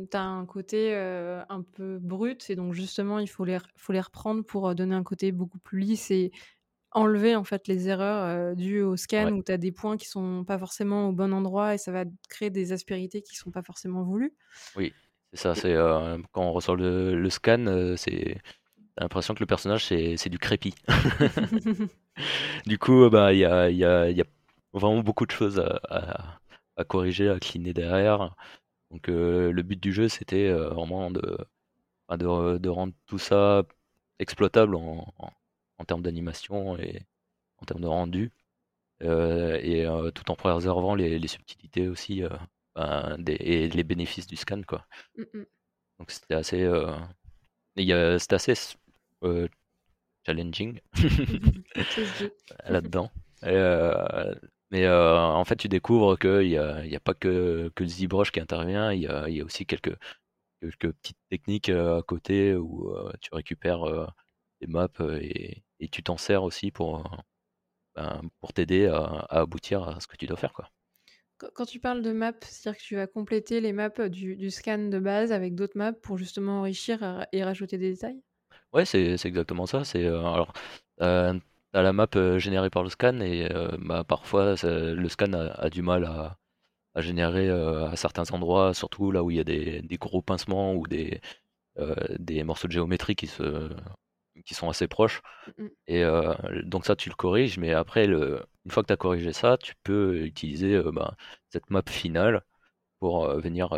tu as un côté un peu brut et donc justement il faut les, faut les reprendre pour donner un côté beaucoup plus lisse et enlever en fait les erreurs dues au scan où tu as des points qui sont pas forcément au bon endroit et ça va créer des aspérités qui sont pas forcément voulues. Oui, c'est ça, c'est quand on ressort le, scan, c'est l'impression que le personnage c'est du crépi. du coup, bah il y a, y, a, y a, vraiment beaucoup de choses à, à, corriger, à cleaner derrière. Donc le but du jeu c'était vraiment de, de, de, rendre tout ça exploitable en en termes d'animation et en termes de rendu. Euh, et euh, tout en préservant les, les subtilités aussi euh, ben, des, et les bénéfices du scan. Quoi. Mmh Donc c'était assez, c'était assez challenging là-dedans. Mais en fait, tu découvres qu'il n'y a, pas que, que le ZBrush qui intervient, il y a, y a, aussi quelques, quelques petites techniques à côté où tu récupères des maps et, et tu t'en sers aussi pour, euh, ben, pour t'aider à, aboutir à ce que tu dois faire. Quoi. Quand tu parles de maps, c'est-à-dire que tu vas compléter les maps du, du scan de base avec d'autres maps pour justement enrichir et rajouter des détails? Ouais, c'est exactement ça. C'est euh, alors euh, as la map euh, générée par le scan et bah, parfois le scan a, du mal à, à générer à certains endroits, surtout là où il y a des, des gros pincements ou des, des morceaux de géométrie qui se qui sont assez proches. Mmh et donc ça, tu le corriges, mais après, le, une fois que tu as corrigé ça, tu peux utiliser bah, cette map finale pour venir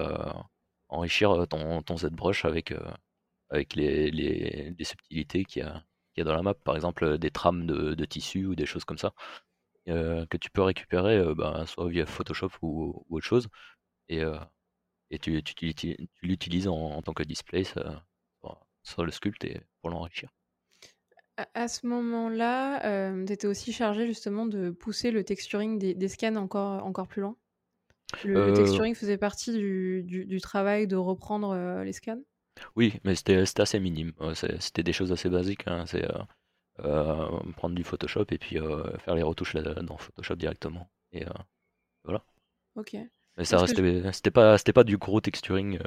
enrichir ton, ton ZBrush avec, avec les, les, les subtilités qu'il y, a, y a dans la map. Par exemple, des trames de, de tissu ou des choses comme ça. que tu peux récupérer bah, soit via Photoshop ou, autre chose et, et tu, tu, tu, l'utilises en, tant que display sur, sur le sculpt et pour l'enrichir. À ce moment-là, tu étais aussi chargé justement de pousser le texturing des scans encore encore plus loin? Le texturing faisait partie du du travail de reprendre, les scans? Oui, mais c'était assez minime. c'était des choses assez basiques, hein. C'est, prendre du Photoshop et puis, faire les retouches dans Photoshop directement et voilà. OK. Mais ça restait c'était pas c'était pas du gros texturing,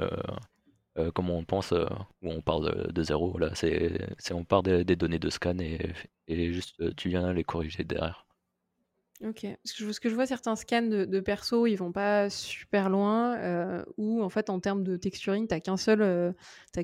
euh, comme on pense, euh, où on parle de, zéro. Là, c'est, on part des, données de scan et, et juste euh, tu viens les corriger derrière. Ok. Ce que je vois, certains scans de, de perso, ils vont pas super loin, euh, ou en fait, en termes de texturing, t'as qu'un seul, euh,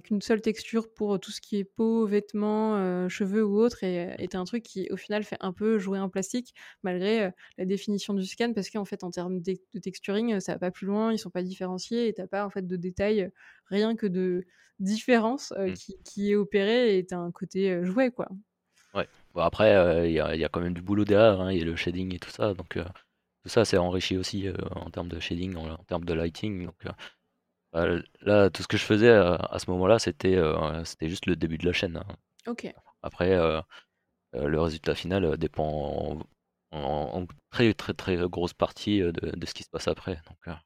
qu'une seule texture pour tout ce qui est peau, vêtements, euh, cheveux ou autre, et et un truc qui, au final, fait un peu jouer en plastique, malgré euh, la définition du scan, parce qu'en fait, en termes de, texturing, ça va pas plus loin, ils sont pas différenciés, et t'as pas en fait de détails, rien que de différence mmh. qui, qui est opéré, et t'as un côté jouet, quoi. Ouais après, euh, il y, a, quand même du boulot derrière, hein, il y a le shading et tout ça, donc euh, tout ça c'est enrichi aussi euh, en termes de shading, en, termes de lighting. Donc Bah, là, tout ce que je faisais à, ce moment-là, c'était c'était juste le début de la chaîne. hein. Ok. Après, le résultat final dépend en, en- en très très très grosse partie de, de ce qui se passe après. Donc,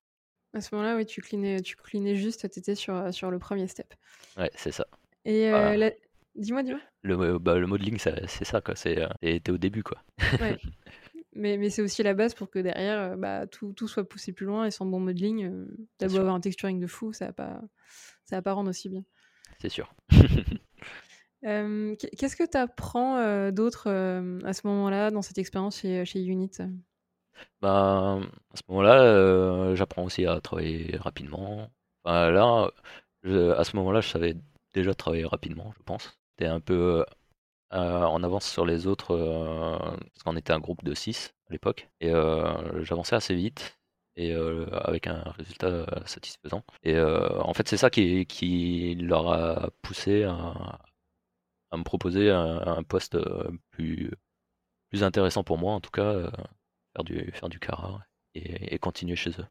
À ce moment-là, oui, tu cleanais, tu cleanais juste, tu étais sur, sur le premier step. ouais, c'est ça. Et euh, la- dis-moi, dis-moi. Le, bah, le modeling, c'est ça, quoi. C'est, euh, t'es au début, quoi. Ouais. Mais, mais c'est aussi la base pour que derrière, euh, bah, tout, tout soit poussé plus loin et sans bon modeling, euh, t'as C'est beau sûr. avoir un texturing de fou, ça va pas, ça va pas rendre aussi bien. C'est sûr. Euh, qu- Qu'est-ce que tu apprends d'autre euh, à ce moment-là, dans cette expérience chez, chez Unit? Bah, à ce moment-là, euh, j'apprends aussi à travailler rapidement. Enfin, là, je- à ce moment-là, je savais déjà travailler rapidement, je pense. Un peu euh, en avance sur les autres, euh, parce qu'on était un groupe de 6 à l'époque, et euh, j'avançais assez vite, et euh, avec un résultat euh, satisfaisant. Et euh, en fait, c'est ça qui, qui leur a poussé à, me proposer un, poste euh, plus, plus intéressant pour moi, en tout cas, euh, faire du, faire du et continuer chez eux.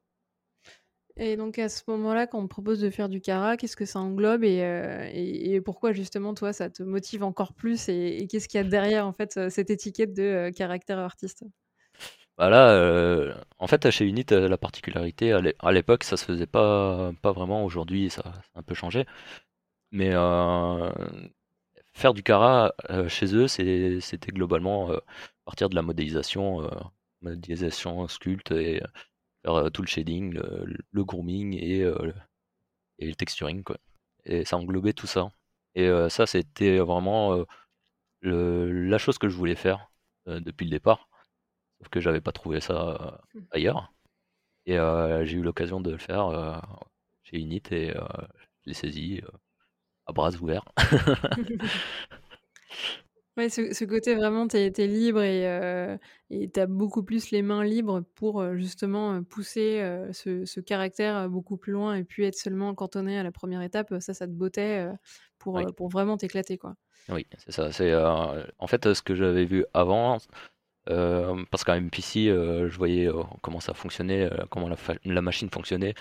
Et donc à ce moment-là, quand on te propose de faire du Kara, qu'est-ce que ça englobe et, euh, pourquoi justement toi ça te motive encore plus et, qu'est-ce qu'il y a derrière en fait euh, cette étiquette de euh, caractère artiste? Bah là, euh, en fait, chez Unit, la particularité, à l'é- à l'époque, ça se faisait pas, pas vraiment. Aujourd'hui, ça, a un peu changé. Mais faire du Kara chez eux, c'était globalement partir de la modélisation, modélisation sculpte et faire euh, tout le shading, le, le grooming et, euh, le- et le texturing, quoi. Et ça englobait tout ça. Et euh, ça, c'était vraiment le- la chose que je voulais faire depuis le départ. Sauf que j'avais pas trouvé ça Hmm. ailleurs. Et euh, j'ai eu l'occasion de le faire euh, chez Unit et euh, je l'ai saisi à bras ouverts. Ouais, ce, ce côté vraiment, t'es es libre et euh, et t'as beaucoup plus les mains libres pour euh, justement euh, pousser euh, ce, ce caractère beaucoup plus loin et puis être seulement cantonné à la première étape. Ça, ça te bottait pour, Oui, pour vraiment t'éclater, quoi. oui, c'est ça. C'est en fait ce que j'avais vu avant, parce qu'en MPC, je voyais comment ça fonctionnait, comment la, fa- la machine fonctionnait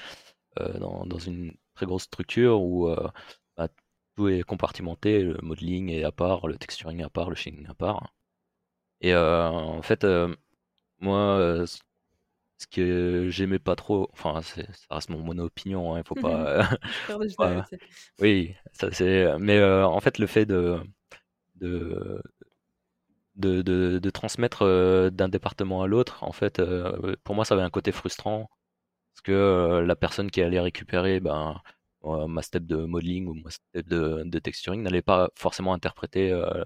dans, dans une très grosse structure où bah, tout est compartimenté, le modeling est à part, le texturing à part, le shading à part. Et euh, en fait, euh, moi, euh, ce que j'aimais pas trop, enfin, ça reste mon mono-opinion, hein, il faut pas, Faire de faut pas- oui, ça c'est, mais euh, en fait, le fait de, de, de, de, de transmettre euh, d'un département à l'autre, en fait, euh, pour moi, ça avait un côté frustrant parce que la personne qui allait récupérer ben, ma step de modeling ou ma step de, de texturing n'allait pas forcément interpréter euh,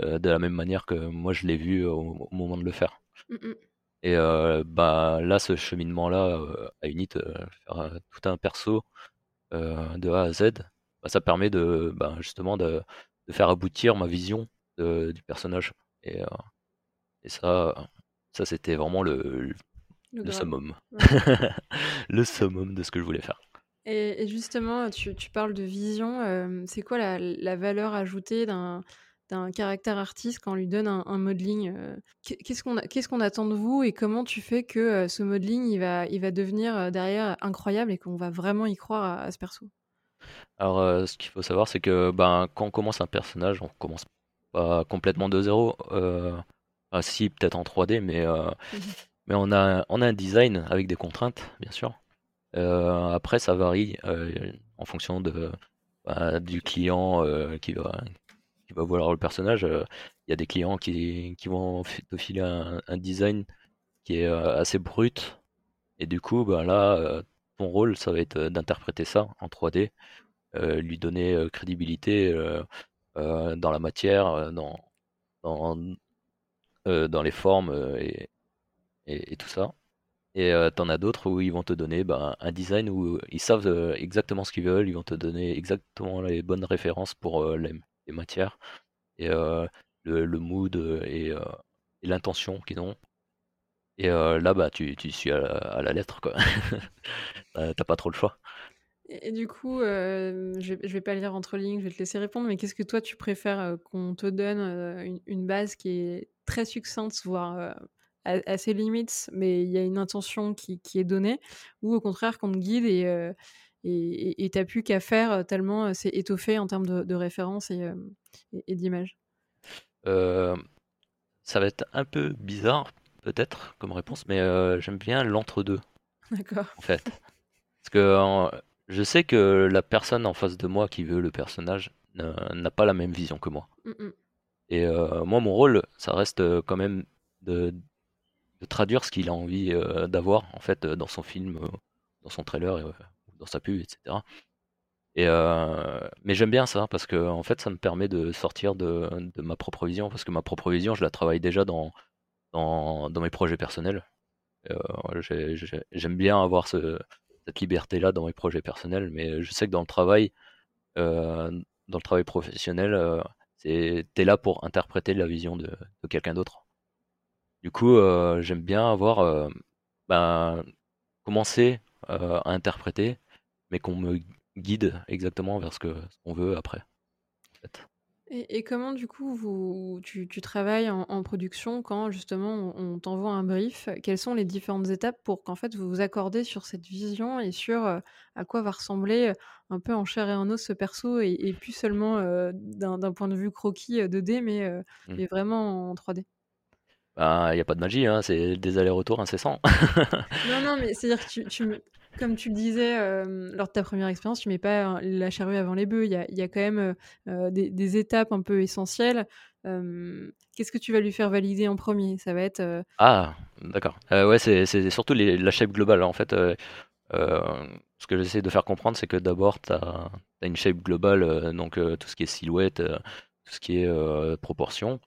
euh, de la même manière que moi je l'ai vu au, au moment de le faire. Mm, mm. Et euh, bah, là, ce cheminement-là euh, à Unit, euh, faire euh, tout un perso euh, de A à Z, bah, ça permet de bah, justement de, de faire aboutir ma vision de- du personnage. Et, euh, et ça, ça c'était vraiment le, Le summum. Ouais. le summum de ce que je voulais faire. Et, et justement, tu, tu parles de vision. euh, c'est quoi la, la valeur ajoutée d'un d'un caractère artiste quand on lui donne un, un modeling euh, qu'est- Qu'est-ce qu'on a- qu'est-ce qu'on attend de vous et comment tu fais que euh, ce modeling il va, il va devenir derrière incroyable et qu'on va vraiment y croire à, à ce perso? Alors, ce qu'il faut savoir, c'est que ben, quand on commence un personnage, on commence pas complètement de zéro. Enfin, si, peut-être en 3D, mais, mais on a, on a un design avec des contraintes, bien sûr. Euh, après, ça varie euh, en fonction de, bah, du client euh, qui va, qui va vouloir le personnage. Il y a des clients qui, qui vont te filer un, design qui est assez brut. Et du coup, ben là, ton rôle, ça va être d'interpréter ça en 3D euh, lui donner crédibilité dans la matière, dans, dans, dans les formes et, et tout ça. Et euh, t'en as d'autres où ils vont te donner ben, un design où ils savent euh, exactement ce qu'ils veulent, ils vont te donner exactement les bonnes références pour euh, les, matières et euh, le, mood et, l'intention qu'ils ont. Et là, bah, tu, tu suis à la, lettre, quoi. T'as t'as pas trop le choix. Et, du coup, je, vais, je vais pas lire entre lignes, je vais te laisser répondre, mais qu'est-ce que toi tu préfères qu'on te donne une, base qui est très succincte, voire à, à ses limites, mais il y a une intention qui, qui est donnée, ou au contraire qu'on te guide et, euh, et tu plus qu'à faire tellement c'est étoffé en termes de, références et, et, d'images Ça va être un peu bizarre peut-être comme réponse, mais j'aime bien l'entre-deux. D'accord. En fait. Parce que je sais que la personne en face de moi qui veut le personnage n'a pas la même vision que moi. Mmh et moi, mon rôle, ça reste quand même de, traduire ce qu'il a envie d'avoir en fait dans son film, dans son trailer, dans sa pub, etc. Et mais j'aime bien ça parce que en fait, ça me permet de sortir de, ma propre vision parce que ma propre vision, je la travaille déjà dans, dans, mes projets personnels. J'aime bien avoir cette liberté-là dans mes projets personnels, mais je sais que dans le travail, dans le travail professionnel, c'est t'es là pour interpréter la vision de, quelqu'un d'autre. Du coup, euh, j'aime bien avoir euh, ben, commencer euh, à interpréter, mais qu'on me guide exactement vers ce que ce qu'on veut après. Et, comment du coup vous, tu, travailles en, production quand justement on, t'envoie un brief? Quelles sont les différentes étapes pour qu'en fait vous vous accordez sur cette vision et sur à quoi va ressembler un peu en chair et en os ce perso et, plus seulement d'un point de vue croquis 2D mais, mmh. mais vraiment en 3D bah, il n'y a pas de magie, hein, c'est des allers-retours incessants. non, non, mais c'est-à-dire que tu, tu, comme tu le disais lors de ta première expérience, tu mets pas la charrue avant les bœufs. Il y a, quand même des, étapes un peu essentielles. Qu'est-ce que tu vas lui faire valider en premier? Ça va être. Ah, d'accord. ouais, c'est surtout la shape globale. En fait, ce que j'essaie de faire comprendre, c'est que d'abord, tu as, une shape globale, donc tout ce qui est silhouette, tout ce qui est proportion.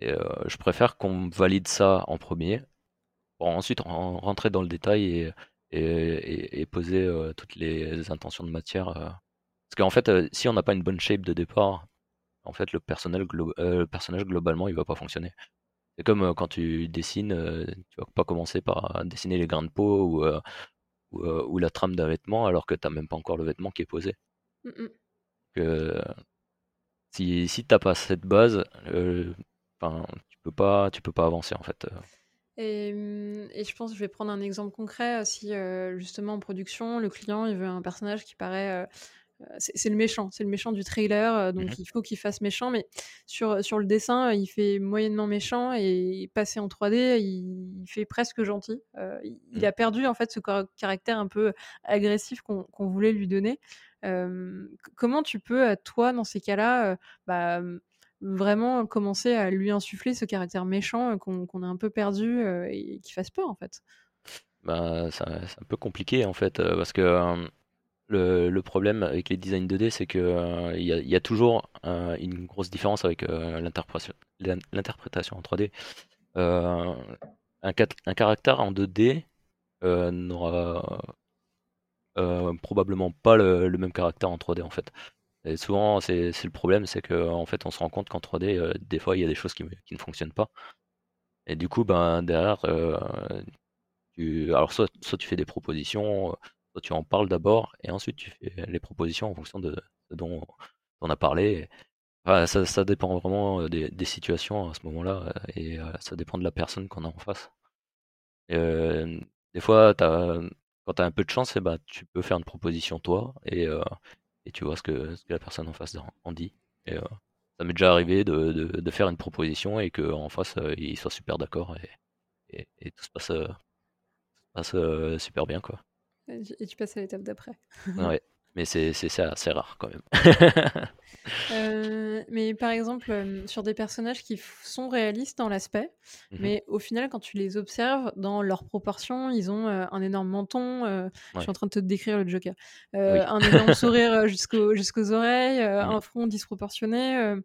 Et je préfère qu'on valide ça en premier, pour ensuite rentrer dans le détail et et, poser toutes les intentions de matière. Parce qu'en fait, si on n'a pas une bonne shape de départ, en fait, le, personnel le personnage globalement, il va pas fonctionner. C'est comme quand tu dessines, tu vas pas commencer par dessiner les grains de peau ou, ou, la trame d'un vêtement alors que tu n'as même pas encore le vêtement qui est posé. Mmh que, si si t'as pas cette base, enfin, tu peux pas tu peux pas avancer en fait. Mmh, et, je pense, je vais prendre un exemple concret. Si justement en production, le client il veut un personnage qui paraît, c'est le méchant, c'est le méchant du trailer, donc mmh il faut qu'il fasse méchant. Mais sur sur le dessin, il fait moyennement méchant et passé en 3D, il, fait presque gentil. il, mmh. a perdu en fait ce caractère un peu agressif qu'on voulait lui donner. comment tu peux, à toi, dans ces cas-là, bah, vraiment commencer à lui insuffler ce caractère méchant qu'on a un peu perdu et qui fasse peur en fait. Bah, c'est un peu compliqué en fait parce que le, problème avec les designs 2D c'est que il y, a toujours une grosse différence avec l'interprétation en 3D. Un, caractère en 2D n'aura probablement pas le, même caractère en 3D en fait. Souvent, c'est le problème, c'est qu'en fait, on se rend compte qu'en 3D, euh, des fois, il y a des choses qui, qui, ne fonctionnent pas. Et du coup, ben, derrière, euh, alors soit, soit, tu fais des propositions, soit tu en parles d'abord, et ensuite tu fais les propositions en fonction de ce dont on a parlé. ça, dépend vraiment euh, des, situations à ce moment-là, et ça dépend de la personne qu'on a en face. Des fois, as, quand tu as un peu de chance, eh ben, tu peux faire une proposition toi, et, et tu vois ce que, ce que la personne en face en dit. Et euh, ça m'est déjà arrivé de, de, faire une proposition et qu'en face, euh, il soit super d'accord et, et, tout se passe, euh, passe super bien. Quoi. Et tu passes à l'étape d'après. ouais. Mais c'est rare quand même. Euh, mais par exemple, sur des personnages qui sont réalistes dans l'aspect, mmh mais au final, quand tu les observes dans leurs proportions, ils ont un énorme menton. Je suis en train de te décrire le Joker. Un énorme sourire jusqu'aux oreilles, mmh un front disproportionné.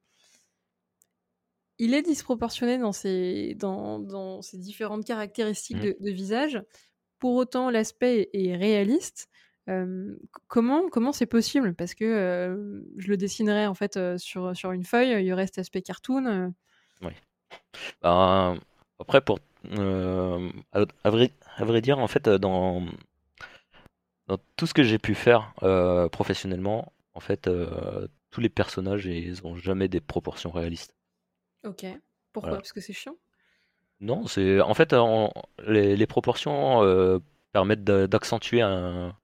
il est disproportionné dans ses, dans, dans ses différentes caractéristiques mmh. de, de, visage. Pour autant, l'aspect est réaliste comment comment c'est possible? Parce que je le dessinerais en fait sur, sur une feuille, il y aurait cet aspect cartoon. Oui. Ben, après, pour à, vrai, à, vrai, dire, en fait, dans, dans tout ce que j'ai pu faire professionnellement, en fait, tous les personnages, ils ont jamais des proportions réalistes. Ok. Pourquoi? Parce que c'est chiant? Non, c'est en fait les, les, proportions permettent d'accentuer un,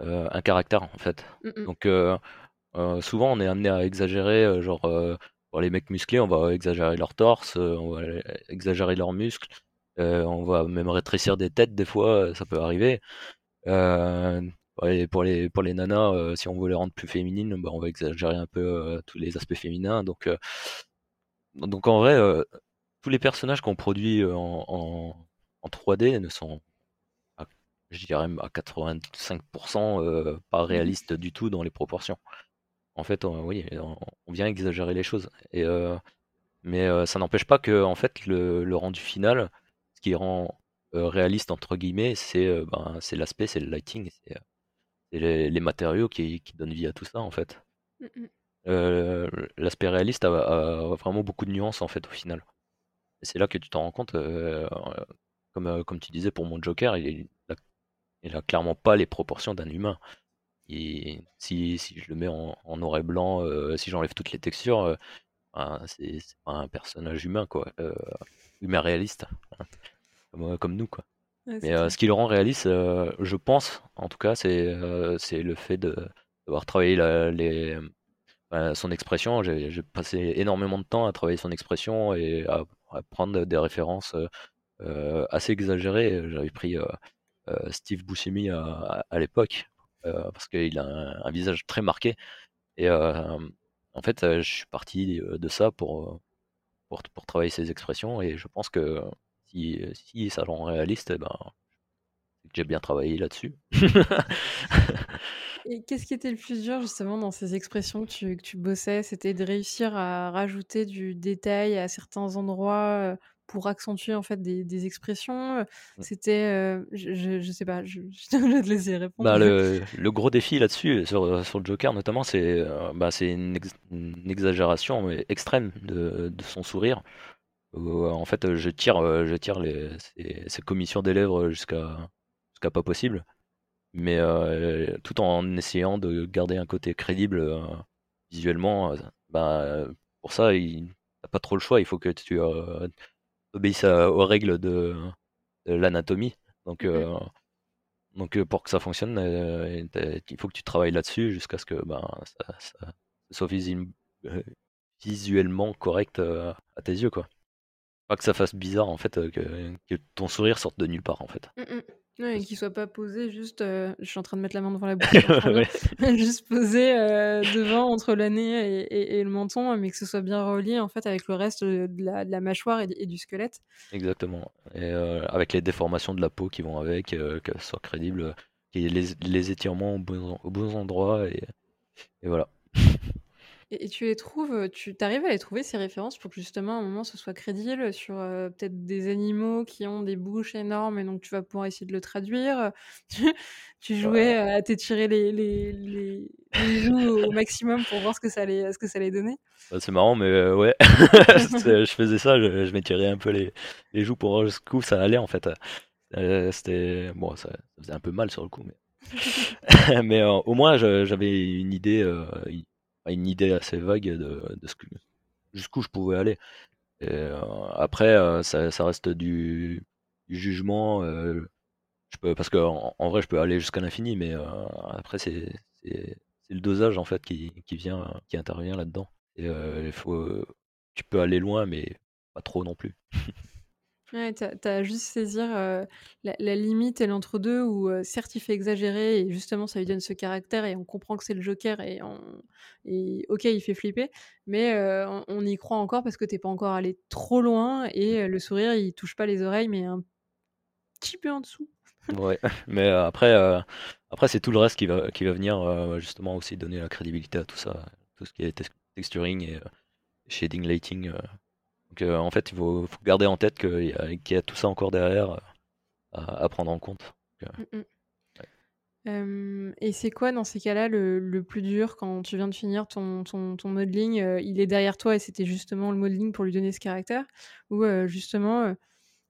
un caractère en fait. Mmh Donc souvent on est amené à exagérer, genre pour les mecs musclés, on va exagérer leur torse, on va exagérer leurs muscles, on va même rétrécir des têtes des fois, ça peut arriver. pour les, pour les nanas, si on veut les rendre plus féminines, bah, on va exagérer un peu tous les aspects féminins. Donc, donc en vrai, tous les personnages qu'on produit en, en, 3D ne sont, je dirais, à 85% pas mmh réalistes du tout dans les proportions. En fait, oui, on, vient exagérer les choses. Et, mais ça n'empêche pas que en fait, le, rendu final, ce qui rend réaliste entre guillemets, c'est ben, l'aspect, c'est le lighting, c'est les, matériaux qui, donnent vie à tout ça en fait. Mmh l'aspect réaliste a, vraiment beaucoup de nuances en fait au final. Et c'est là que tu t'en rends compte, comme, comme tu disais pour mon Joker, il, il, a, clairement pas les proportions d'un humain. Et si, si, je le mets en, noir et blanc, si j'enlève toutes les textures, ben, c'est pas un personnage humain, quoi. humain réaliste, hein, comme, comme, nous, quoi. Mais ce qui le rend réaliste, je pense, en tout cas, c'est le fait d'avoir travaillé les, ben, son expression. J'ai passé énormément de temps à travailler son expression et à, prendre des références assez exagérées. J'avais pris Steve Buscemi à, l'époque euh, parce qu'il a un, visage très marqué. Et euh, en fait, euh, je suis parti de ça pour, pour, travailler ses expressions. Et je pense que si, si ça rend réaliste, eh ben, j'ai bien travaillé là-dessus. Et qu'est-ce qui était le plus dur justement dans ces expressions que tu, que tu bossais? C'était de réussir à rajouter du détail à certains endroits pour accentuer en fait des, expressions. Mmh. C'était, je, je, sais pas, je, je te laisser répondre. Bah, le, le, gros défi là-dessus, sur, sur, le Joker notamment, c'est bah, une, une, exagération extrême de, de, son sourire. en fait, je tire, je tire les, ces, commissions des lèvres jusqu'à jusqu'à pas possible, mais tout en essayant de garder un côté crédible visuellement. bah, pour ça, il n'a pas trop le choix. Il faut que tu obéissent aux règles de, l'anatomie. Donc, mmh euh, donc euh, pour que ça fonctionne, euh, il faut que tu travailles là-dessus jusqu'à ce que ben, ça, soit visuellement correct à tes yeux. Quoi. Pas que ça fasse bizarre en fait, que, ton sourire sorte de nulle part en fait. Mmh Ouais, et qu'il soit pas posé juste, je suis en train de mettre la main devant la bouche, juste posé, devant entre le nez et et le menton, mais que ce soit bien relié, en fait, avec le reste, de la de la mâchoire et du squelette. Exactement et avec les déformations de la peau qui vont avec, que ce soit crédible, qu'il y ait les les étirements aux bons aux bons endroits et et voilà. Et, tu les trouves, tu arrives à les trouver ces références pour que justement à un moment ce soit crédible sur peut-être des animaux qui ont des bouches énormes et donc tu vas pouvoir essayer de le traduire. Tu, jouais à t'étirer les, les, les, les, joues au maximum pour voir ce que ça allait, ce que ça allait donner. Bah, c'est marrant, mais ouais, je faisais ça, je, m'étirais un peu les, les joues pour voir jusqu'où ça allait en fait. C'était bon, ça, faisait un peu mal sur le coup, mais, mais au moins j'avais une idée une idée assez vague de, ce que, jusqu'où je pouvais aller. Euh, après, euh, ça, ça, reste du, jugement. Euh, je peux, parce que en, vrai, je peux aller jusqu'à l'infini, mais après, c'est le dosage en fait qui, qui vient, qui intervient là-dedans. Et il faut, tu peux aller loin, mais pas trop non plus. Ouais, tu as juste saisir, la la limite et l'entre-deux où, certes, il fait exagérer et justement ça lui donne ce caractère et on comprend que c'est le Joker et OK, il fait flipper, mais on y croit encore parce que tu pas encore allé trop loin et le sourire, il touche pas les oreilles, mais un petit peu en dessous. Ouais, mais après, après c'est tout le reste qui va qui va venir, justement aussi donner la crédibilité à tout ça, tout ce qui est texturing et shading, lighting, donc euh, en fait, il faut, garder en tête qu'il y, a tout ça encore derrière euh, à, prendre en compte. Euh, mmh, et c'est quoi dans ces cas-là le, plus dur quand tu viens de finir ton, ton, modeling Il est derrière toi et c'était justement le modeling pour lui donner ce caractère? Ou justement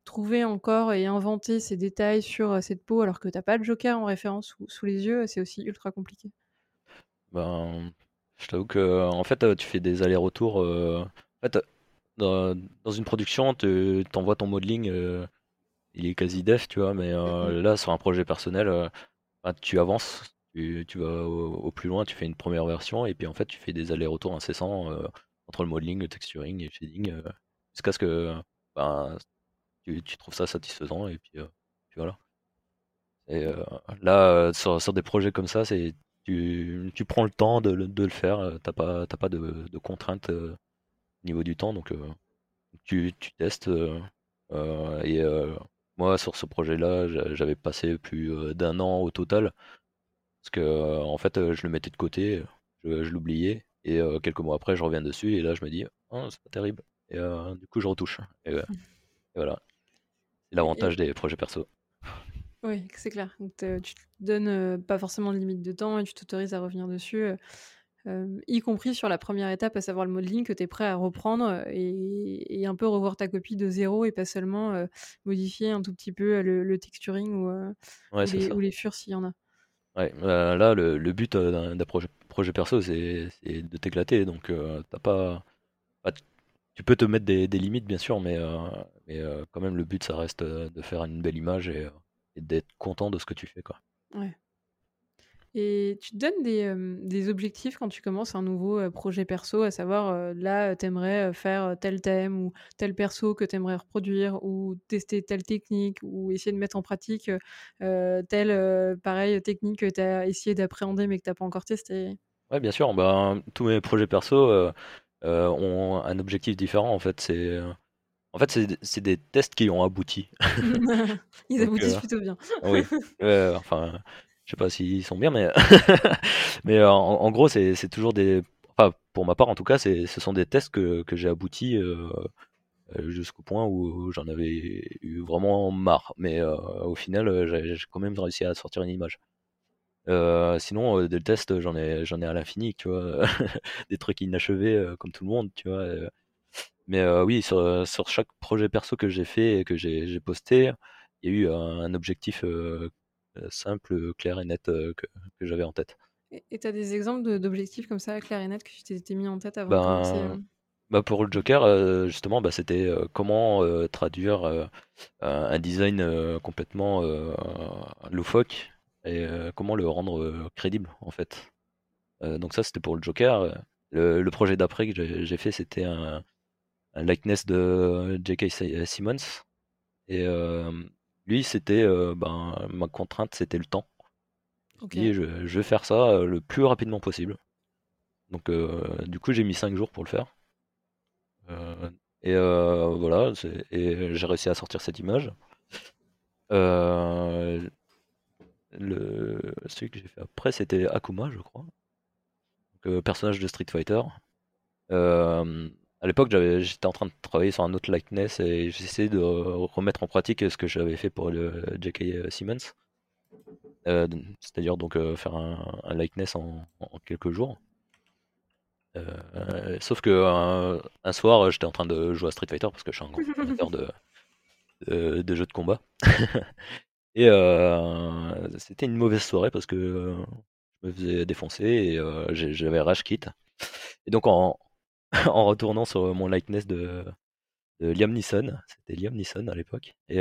trouver encore et inventer ces détails sur cette peau alors que tu n'as pas de joker en référence sous, les yeux, c'est aussi ultra compliqué ben, Je t'avoue que en fait, tu fais des allers-retours. en fait, dans, une production, tu envoies ton modeling, euh, il est quasi def, tu vois, mais euh, là, sur un projet personnel, euh, bah, tu avances Tu, tu vas au, plus loin, tu fais une première version, et puis en fait, tu fais des allers-retours incessants entre le modeling, le texturing et le shading, jusqu'à ce que ben, tu, tu, trouves ça satisfaisant, et puis, puis voilà. Et là, sur, sur, des projets comme ça, c'est tu, tu, prends le temps de, de le faire, t'as pas, pas de, de contraintes au niveau du temps, donc tu, tu testes. et moi, sur ce projet-là, j'avais passé plus d'un an au total. Parce que, en fait, je le mettais de côté, je, l'oubliais. Et quelques mois après, je reviens dessus. Et là, je me dis, oh, c'est pas terrible. Et du coup, je retouche. Et, voilà. C'est l'avantage des projets perso. Oui, c'est clair. tu te donnes pas forcément de limite de temps et tu t'autorises à revenir dessus y compris sur la première étape, à savoir le modeling, que tu es prêt à reprendre et, un peu revoir ta copie de zéro et pas seulement modifier un tout petit peu le, texturing ou, les, ou, furs s'il y en a. Ouais, bah, là, le, but d'un projet, perso, c'est de t'éclater. Donc, t'as pas, tu peux te mettre des, limites, bien sûr, mais, mais quand même, le but, ça reste de faire une belle image et, et d'être content de ce que tu fais. Quoi. Ouais. Et tu te donnes des, des objectifs quand tu commences un nouveau projet perso, à savoir là, tu aimerais faire tel thème ou tel perso que tu aimerais reproduire ou tester telle technique ou essayer de mettre en pratique telle pareil technique que tu as essayé d'appréhender mais que tu n'as pas encore testé. Ouais, bien sûr. Ben, tous mes projets perso ont un objectif différent en fait. C'est en fait, c'est des tests qui ont abouti. Ils aboutissent plutôt bien. oui. enfin, je sais pas s'ils sont bien, mais, mais euh, en, gros, c'est toujours des. Enfin, pour ma part, en tout cas, ce sont des tests que, que j'ai aboutis euh, euh, jusqu'au point où j'en avais eu vraiment marre. Mais au final, j'ai quand même réussi à sortir une image. sinon, des tests, j'en ai, j'en ai à l'infini, tu vois. des trucs inachevés, comme tout le monde, tu vois. Mais oui, sur, sur, chaque projet perso que j'ai fait et que j'ai posté, il y a eu un, objectif euh, simple, clair et net euh, que, j'avais en tête. Et tu as des exemples d'objectifs comme ça, clair et net, que tu t'étais mis en tête avant de commencer ben, euh? bah Pour le Joker, justement, bah, c'était comment traduire un design complètement loufoque et comment le rendre crédible, en fait. donc ça, c'était pour le Joker. Le, projet d'après que j'ai fait, c'était un, un, likeness de J.K. Simmons. Et lui, c'était ben, ma contrainte, c'était le temps. Et je, vais faire ça le plus rapidement possible. Donc, du coup, j'ai mis 5 jours pour le faire. et voilà, et j'ai réussi à sortir cette image. le, celui que j'ai fait après, c'était Akuma, je crois. personnage de Street Fighter à l'époque, j'étais en train de travailler sur un autre likeness et j'essayais de remettre en pratique ce que j'avais fait pour le J.K. Simmons. Euh, c'est-à-dire donc euh, faire un, likeness en, quelques jours. Euh, sauf que un, soir, j'étais en train de jouer à Street Fighter parce que je suis un grand amateur de, de, jeux de combat. et c'était une mauvaise soirée parce que je me faisais défoncer et j'avais rage kit. Et donc en, en retournant sur mon likeness de, Liam Neeson. C'était Liam Neeson à l'époque. Et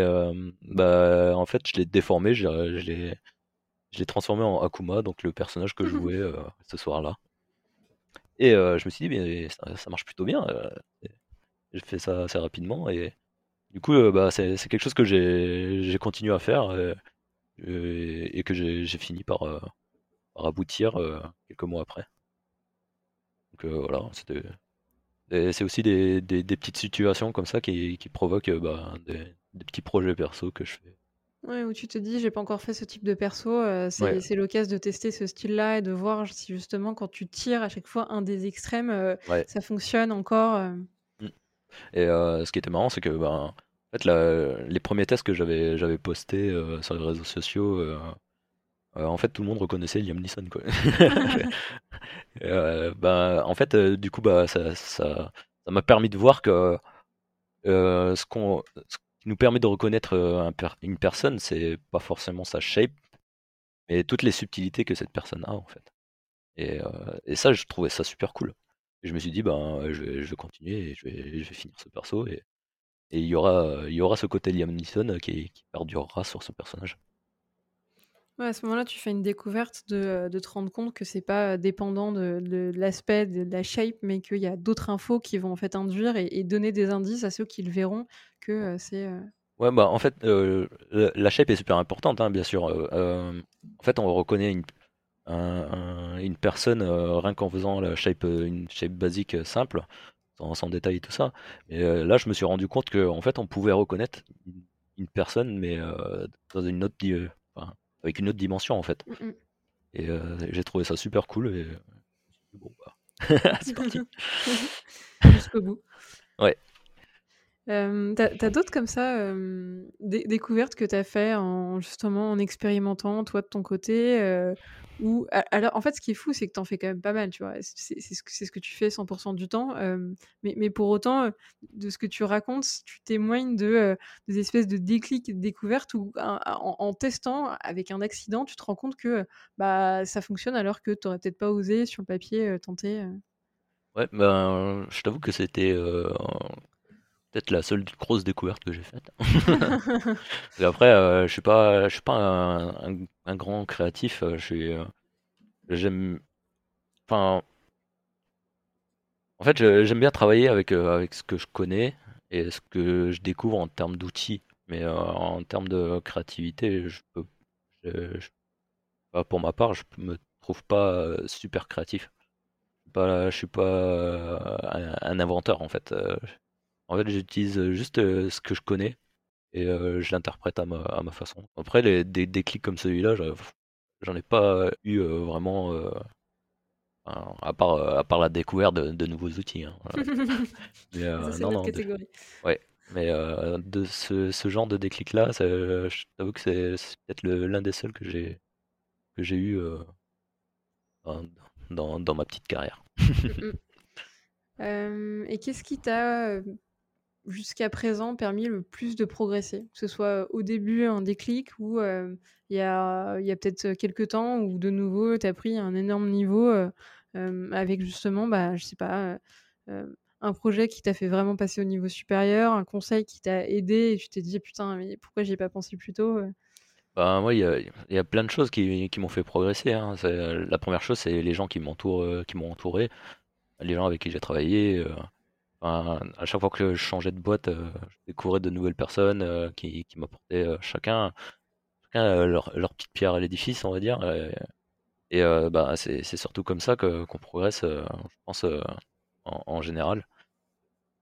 bah, en fait, je l'ai déformé, je, l'ai transformé en Akuma, donc le personnage que je jouais ce soir-là. Et je me suis dit, mais ça, marche plutôt bien. j'ai fait ça assez rapidement. Et du coup, bah, c'est quelque chose que j'ai continué à faire et, que j'ai fini par, par aboutir quelques mois après. Donc voilà, c'était c'est aussi des, des, petites situations comme ça qui, qui provoquent bah, des, des, petits projets perso que je fais. Ouais, où tu te dis, j'ai pas encore fait ce type de perso, euh, c'est l'occasion de tester ce style-là et de voir si justement quand tu tires à chaque fois un des extrêmes, euh, ça fonctionne encore. Euh. Mmh. Et ce qui était marrant, c'est que bah, en fait, les premiers tests que j'avais postés sur les réseaux sociaux, euh, en fait, tout le monde reconnaissait Liam Neeson, quoi. Euh, bah, en fait, euh, du coup, bah, ça, ça, m'a permis de voir que ce, qu'on, qui nous permet de reconnaître une personne, c'est pas forcément sa shape, mais toutes les subtilités que cette personne a, en fait. Et, et ça, je trouvais ça super cool. Et je me suis dit, ben, je, vais, je vais continuer et je vais, je vais finir ce perso. Et, et il, y aura, il y aura ce côté Liam Neeson qui, qui perdurera sur ce personnage. Ouais, à ce moment-là, tu fais une découverte de, de te rendre compte que c'est pas dépendant de, de l'aspect, de, la shape, mais qu'il y a d'autres infos qui vont en fait induire et, donner des indices à ceux qui le verront que c'est. Ouais, bah en fait, la shape est super importante, hein, bien sûr. en fait, on reconnaît une, une personne rien qu'en faisant la shape, une shape basique simple, sans, sans détail et tout ça. Et là, je me suis rendu compte qu'en fait, on pouvait reconnaître une, personne, mais dans une autre, avec une autre dimension en fait. Mm, mm. Et euh, j'ai trouvé ça super cool. Et bon, bah, c'est parti. Jusqu'au bout. Ouais. Euh, t'as, as, d'autres comme ça euh, découvertes que tu as fait en justement en expérimentant toi de ton côté euh, ou alors en fait ce qui est fou c'est que tu en fais quand même pas mal tu vois. C'est, ce, que, tu fais 100% du temps mais, mais, pour autant de ce que tu racontes tu témoignes de des espèces de déclics découvertes où en, testant avec un accident tu te rends compte que bah ça fonctionne alors que tu n'aurais peut-être pas osé sur le papier tenter ouais ben je t'avoue que c'était peut-être la seule grosse découverte que j'ai faite. Et après, euh, je suis pas, je suis pas un, grand créatif. Euh, je suis, euh, j'aime, enfin, en fait, j'aime bien travailler avec avec ce que je connais et ce que je découvre en termes d'outils. Mais en termes de créativité, je peux, pour ma part, je me trouve pas super créatif. Je pas, je suis pas un, inventeur en fait. En fait, j'utilise juste ce que je connais et je l'interprète à ma, à ma façon. Après, les, des, des clics comme celui-là, j'en ai pas eu vraiment, à part, à part la découverte de, nouveaux outils. Hein, mais, Ça, non, non, catégorie. ouais, mais de ce, ce, genre de déclic-là, je t'avoue que c'est peut-être l'un des seuls que j'ai que j'ai eu dans, dans, ma petite carrière. et qu'est-ce qui t'a jusqu'à présent permis le plus de progresser Que ce soit au début un déclic ou il y a, peut-être quelques temps où de nouveau tu as pris un énorme niveau avec justement, bah, je sais pas, un projet qui t'a fait vraiment passer au niveau supérieur, un conseil qui t'a aidé et tu t'es dit putain, mais pourquoi j'y ai pas pensé plus tôt bah, moi, il y a, plein de choses qui, m'ont fait progresser. Hein. La première chose, c'est les gens qui qui m'ont entouré, les gens avec qui j'ai travaillé à chaque fois que je changeais de boîte, euh, je découvrais de nouvelles personnes euh, qui, qui m'apportaient euh, chacun, chacun leur, leur, petite pierre à l'édifice, on va dire. Et, bah, c'est surtout comme ça qu'on progresse, je pense, en, en, général.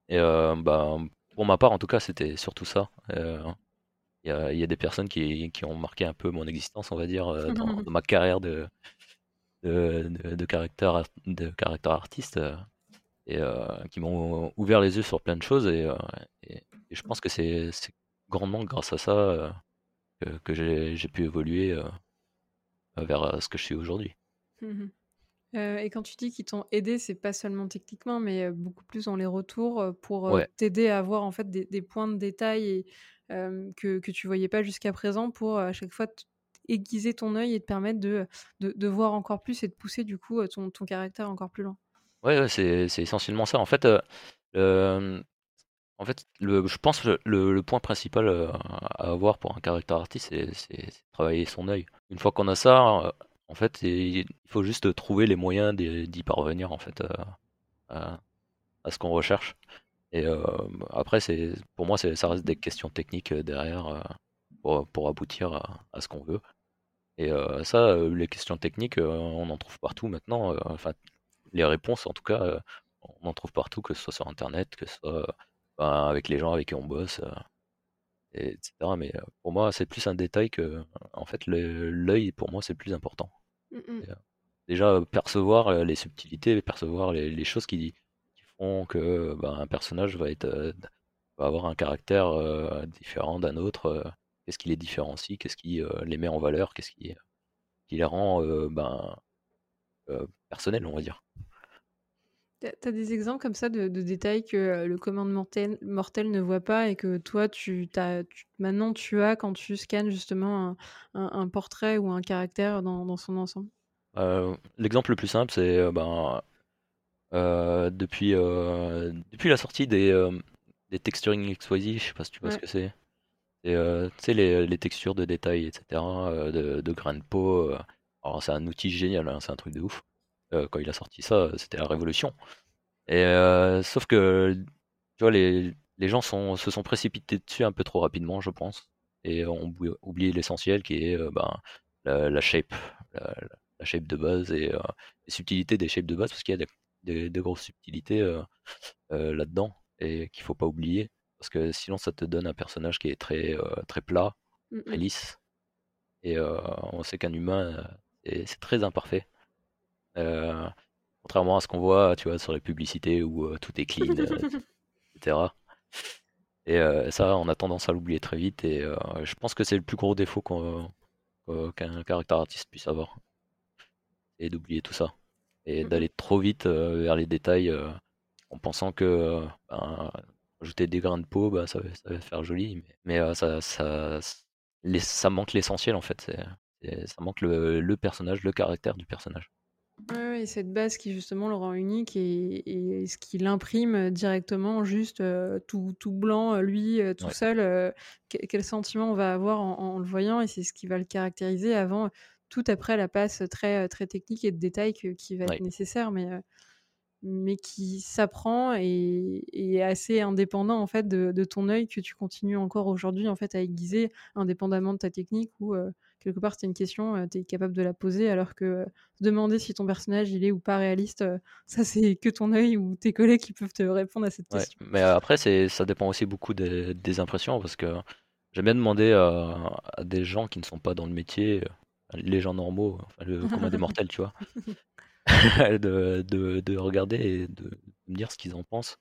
Et bah, pour ma part, en tout cas, c'était surtout ça. Il y a, y, a, des personnes qui, qui, ont marqué un peu mon existence, on va dire, dans, dans ma carrière de, de, de, de caractère, de caractère artiste et euh, qui m'ont ouvert les yeux sur plein de choses. Et, euh, je pense que c'est grandement grâce à ça euh, que, j'ai pu évoluer vers ce que je suis aujourd'hui. Mmh et quand tu dis qu'ils t'ont aidé, c'est pas seulement techniquement, mais beaucoup plus dans les retours pour t'aider à avoir en fait des, points de détail et, que, que tu voyais pas jusqu'à présent pour à chaque fois aiguiser ton œil et te permettre de, de, voir encore plus et de pousser du coup ton, ton caractère encore plus loin. Ouais, c'est essentiellement ça. En fait, en fait le, je pense que le, point principal à avoir pour un caractère artiste, c'est travailler son œil. Une fois qu'on a ça, en fait, il faut juste trouver les moyens d'y parvenir, en fait, à, ce qu'on recherche. Et après, c'est pour moi, ça reste des questions techniques derrière pour, pour aboutir à, ce qu'on veut. Et ça, les questions techniques, on en trouve partout maintenant. Enfin, les réponses, en tout cas, euh, on en trouve partout, que ce soit sur Internet, que ce soit ben, avec les gens avec qui on bosse, euh, etc. Mais euh, pour moi, c'est plus un détail que, en fait, l'œil, pour moi, c'est plus important. Mmh déjà, percevoir les subtilités, percevoir les, choses qui, font que ben, un personnage va, être, va avoir un caractère différent d'un autre. qu'est-ce qui les différencie, qu'est-ce qui les met en valeur, qu'est-ce qui, qui les rend ben, personnels, on va dire. Tu as des exemples comme ça de, détails que le commande mortel, mortel, ne voit pas et que toi, tu, as, maintenant, tu as quand tu scannes justement un, portrait ou un caractère dans, son ensemble? L'exemple le plus simple, c'est ben, depuis, depuis la sortie des, des texturing XYZ, je sais pas si tu vois ce que c'est. Tu sais, les, les textures de détails, etc., de, de grains de peau. Alors, c'est un outil génial, hein, c'est un truc de ouf. quand il a sorti ça, c'était la révolution. Et sauf que, tu vois, les, les gens sont, se sont précipités dessus un peu trop rapidement, je pense, et ont oublié l'essentiel qui est ben, la, shape, la, shape de base et les subtilités des shapes de base, parce qu'il y a des, des, grosses subtilités là-dedans et qu'il faut pas oublier, parce que sinon ça te donne un personnage qui est très, très plat, mmh très lisse, et on sait qu'un humain, c'est très imparfait. contrairement à ce qu'on voit, tu vois, sur les publicités où tout est clean, etc. Et ça, on a tendance à l'oublier très vite. Et je pense que c'est le plus gros défaut qu'un caractère artiste puisse avoir. Et d'oublier tout ça. Et Mmh d'aller trop vite vers les détails en pensant que ben, ajouter des grains de peau, bah, ça, ça va faire joli. Mais, ça, ça, ça manque l'essentiel en fait. Ça manque le, le personnage, le caractère du personnage. Ouais, ouais, cette base qui justement le rend unique et, et ce qui l'imprime directement, juste tout, tout, blanc, lui, tout seul, quel sentiment on va avoir en, le voyant et c'est ce qui va le caractériser avant tout après la passe très, très technique et de détails qui va être nécessaire. Mais mais qui s'apprend et, est assez indépendant en fait de, ton œil que tu continues encore aujourd'hui en fait à aiguiser indépendamment de ta technique ou euh, quelque part c'est une question euh, tu es capable de la poser alors que euh, demander si ton personnage il est ou pas réaliste ça c'est que ton œil ou tes collègues qui peuvent te répondre à cette question. mais après c'est ça dépend aussi beaucoup des, impressions parce que j'aime bien demander à, à, des gens qui ne sont pas dans le métier les gens normaux, enfin, le commun des mortels, tu vois. de, de, de, regarder et de, me dire ce qu'ils en pensent.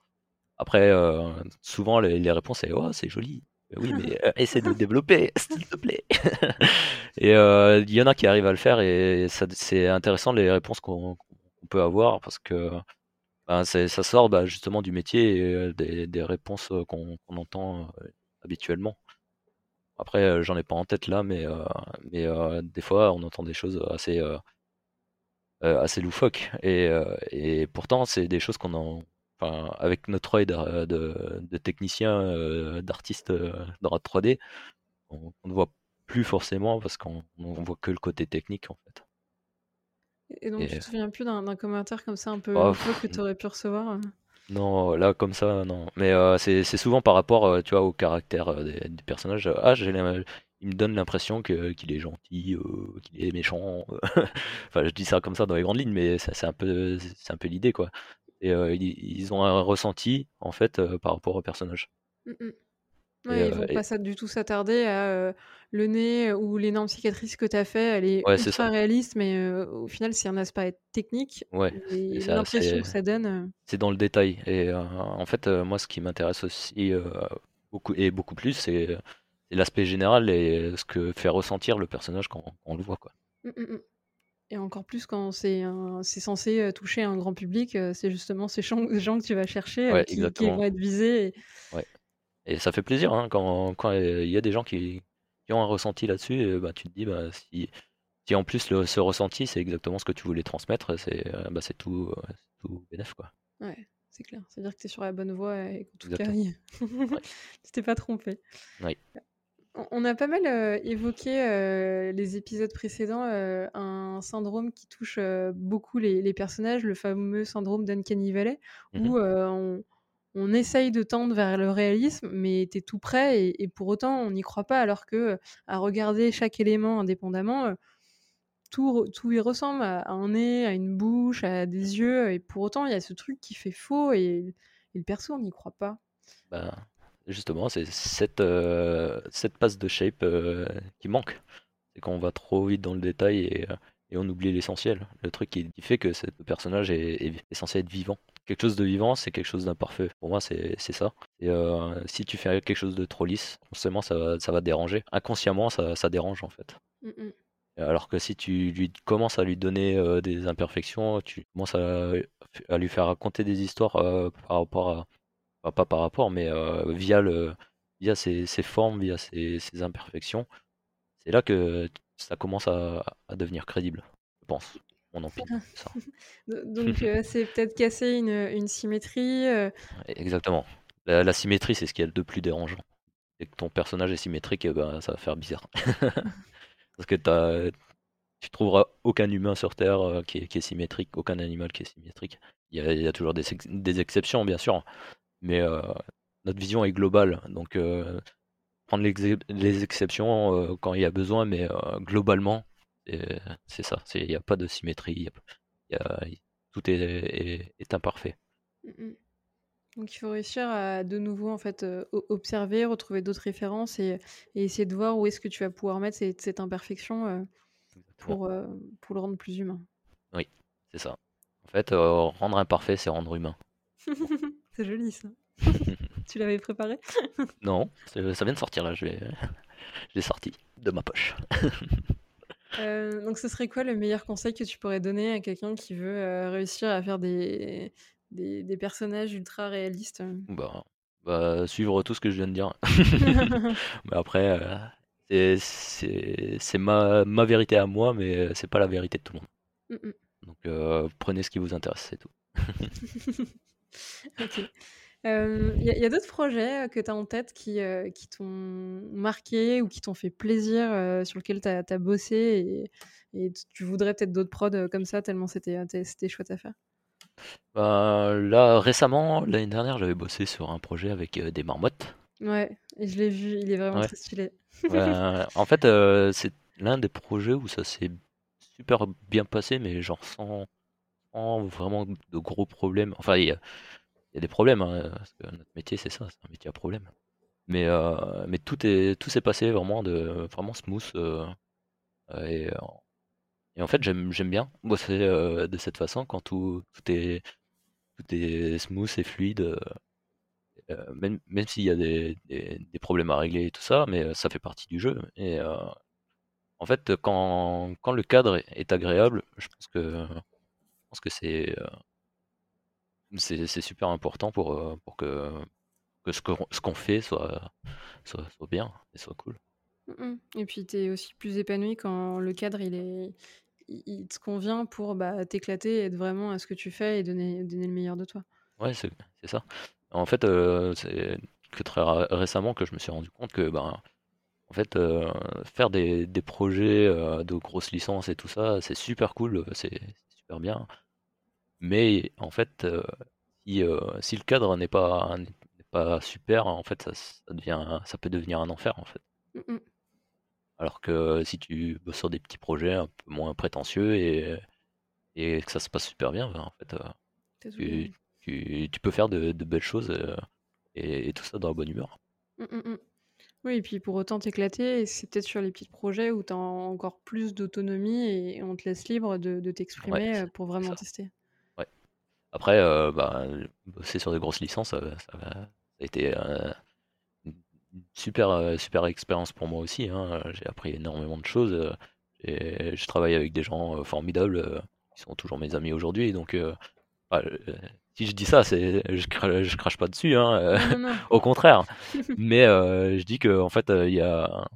Après, euh, souvent, les, réponses, c'est Oh, c'est joli. Oui, mais euh, essaie de développer, s'il te plaît. et euh, il y en a qui arrivent à le faire et c'est intéressant les réponses qu'on peut avoir parce que ben, ça sort bah, justement du métier et des, des réponses qu'on entend habituellement. Après, j'en ai pas en tête là, mais, mais des fois, on entend des choses assez euh, assez loufoque. Et, euh, et pourtant, c'est des choses qu'on en. Enfin, avec notre œil de, de, technicien, euh, d'artiste dans la 3D, on, ne voit plus forcément parce qu'on on voit que le côté technique en fait. Et donc, tu te souviens plus d'un commentaire comme ça un peu oh, que tu aurais pu recevoir Non, là, comme ça, non. Mais c'est souvent par rapport, tu vois, au caractère des, des personnages. Ah, j'ai il me donne l'impression que qu'il est gentil, euh, qu'il est méchant. enfin, je dis ça comme ça dans les grandes lignes, mais c'est un peu, c'est un peu l'idée, quoi. Et euh, ils, ont un ressenti, en fait, euh, par rapport au personnage. Mmh ouais, ils vont pas du tout s'attarder à le nez ou l'énorme cicatrice que tu as fait, elle est ultra réaliste, mais au final, c'est un aspect technique. Ouais, l'impression que ça donne. C'est dans le détail. Et en fait, moi, ce qui m'intéresse aussi beaucoup, et beaucoup plus, c'est l'aspect général et ce que fait ressentir le personnage quand, on le voit. Quoi. Mmh, mmh, mmh. Et encore plus quand c'est censé euh, toucher un grand public, euh, c'est justement ces gens, que tu vas chercher euh, qui, vont être visés. Et... Ouais. et ça fait plaisir hein, quand il y a des gens qui, ont un ressenti là-dessus, bah, tu te dis bah, si, si en plus le, ce ressenti c'est exactement ce que tu voulais transmettre, c'est bah, tout, tout bénef. Quoi. Ouais, c'est clair. C'est-à-dire que tu es sur la bonne voie et que tout carré. tu t'es pas trompé. Oui. On a pas mal évoqué les épisodes précédents un syndrome qui touche beaucoup les, personnages, le fameux syndrome d'Uncanny Valley, mmh où on, essaye de tendre vers le réalisme, mais tu es tout prêt et, pour autant on n'y croit pas, alors que à regarder chaque élément indépendamment, tout, tout y ressemble à, un nez, à une bouche, à des yeux, et pour autant il y a ce truc qui fait faux et, le perso on n'y croit pas. Bah, Justement, c'est cette, euh, cette passe de shape euh, qui manque. C'est qu'on va trop vite dans le détail et, euh, et on oublie l'essentiel. Le truc qui, fait que ce personnage est, censé être vivant. Quelque chose de vivant, c'est quelque chose d'imparfait. Pour moi, c'est ça. Et si tu fais quelque chose de trop lisse, forcément, ça va, ça va déranger. Inconsciemment, ça, ça dérange en fait. Alors que si tu lui commences à lui donner des imperfections, tu commences à, à, lui faire raconter des histoires par rapport à, pas par rapport, mais euh, via, le, via ses, formes, via ses, imperfections, c'est là que ça commence à, devenir crédible, je pense. Ça. Donc euh, c'est peut-être casser une, symétrie. Euh. Exactement. La, symétrie, c'est ce qu'il y a de plus dérangeant et que ton personnage est symétrique, eh ben, ça va faire bizarre. Parce que t'as, tu trouveras aucun humain sur Terre euh, qui, est, symétrique, aucun animal qui est symétrique. Il y a, toujours des, des, exceptions, bien sûr, mais euh, notre vision est globale. Donc, euh, prendre les, exceptions quand il y a besoin, mais globalement, c'est ça. Il n'y a pas de symétrie. tout est, est, imparfait. Mmh donc il faut réussir à de nouveau en fait observer, retrouver d'autres références et, essayer de voir où est-ce que tu vas pouvoir mettre cette, cette imperfection pour, euh, pour le rendre plus humain. Oui, c'est ça. En fait, euh, rendre imparfait, c'est rendre humain. c'est joli ça. tu l'avais préparé Non, ça vient de sortir là, je l'ai sorti de ma poche. Euh, donc ce serait quoi le meilleur conseil que tu pourrais donner à quelqu'un qui veut réussir à faire des, des, des, personnages ultra réalistes bah, bah, suivre tout ce que je viens de dire. Mais après, c'est ma, ma, vérité à moi, mais euh, c'est pas la vérité de tout le monde. Mm, mm. Donc euh, prenez ce qui vous intéresse, c'est tout. Ok. Il euh, y a, d'autres projets que tu as en tête qui, qui t'ont marqué ou qui t'ont fait plaisir, sur lesquels tu as, bossé et, et, tu voudrais peut-être d'autres prods comme ça, tellement c'était chouette à faire? Bah, Là, récemment, l'année dernière, j'avais bossé sur un projet avec des marmottes. Ouais, et je l'ai vu, il est vraiment très stylé. en fait, euh, c'est l'un des projets où ça s'est super bien passé, mais genre sans, vraiment de gros problèmes. Enfin, il y a, des problèmes, hein, parce que notre métier, c'est ça, c'est un métier à problème. Mais, euh, mais tout est tout s'est passé vraiment de vraiment smooth. Euh, et, et en fait, j'aime bien bosser de cette façon quand tout, tout est tout est smooth et fluide. Euh, même, même s'il y a des, des, problèmes à régler et tout ça, mais euh, ça fait partie du jeu. Et euh, en fait, quand, quand le cadre est agréable, je pense que, pense que c'est c'est super important pour, pour que, que ce qu'on ce qu'on fait soit, soit, soit, bien et soit cool. Et puis tu es aussi plus épanoui quand le cadre il est il, te convient pour bah, t'éclater et être vraiment à ce que tu fais et donner, donner le meilleur de toi. Ouais, c'est ça. En fait, euh, c'est que très récemment que je me suis rendu compte que ben, en fait, euh, faire des, des projets euh, de grosses licences et tout ça, c'est super cool, c'est super bien. Mais en fait, si, si le cadre n'est pas, pas super, en fait, ça, ça devient, ça peut devenir un enfer, en fait. Alors que si tu bosses sur des petits projets un peu moins prétentieux et, et que ça se passe super bien, ben, en fait, tu, peux faire de, belles choses euh, et, tout ça dans la bonne humeur. Oui, et puis pour autant t'éclater, c'est peut-être sur les petits projets où tu as encore plus d'autonomie et on te laisse libre de, t'exprimer euh, pour vraiment tester. Après, euh, bah, bosser sur des grosses licences, ça, a été une super, super expérience pour moi aussi. Hein. J'ai appris énormément de choses. et je travaille avec des gens formidables qui sont toujours mes amis aujourd'hui. Donc, bah, si je dis ça, c'est je, crache, crache pas dessus, hein, euh, au contraire. Mais euh, je dis que en fait, euh, il y a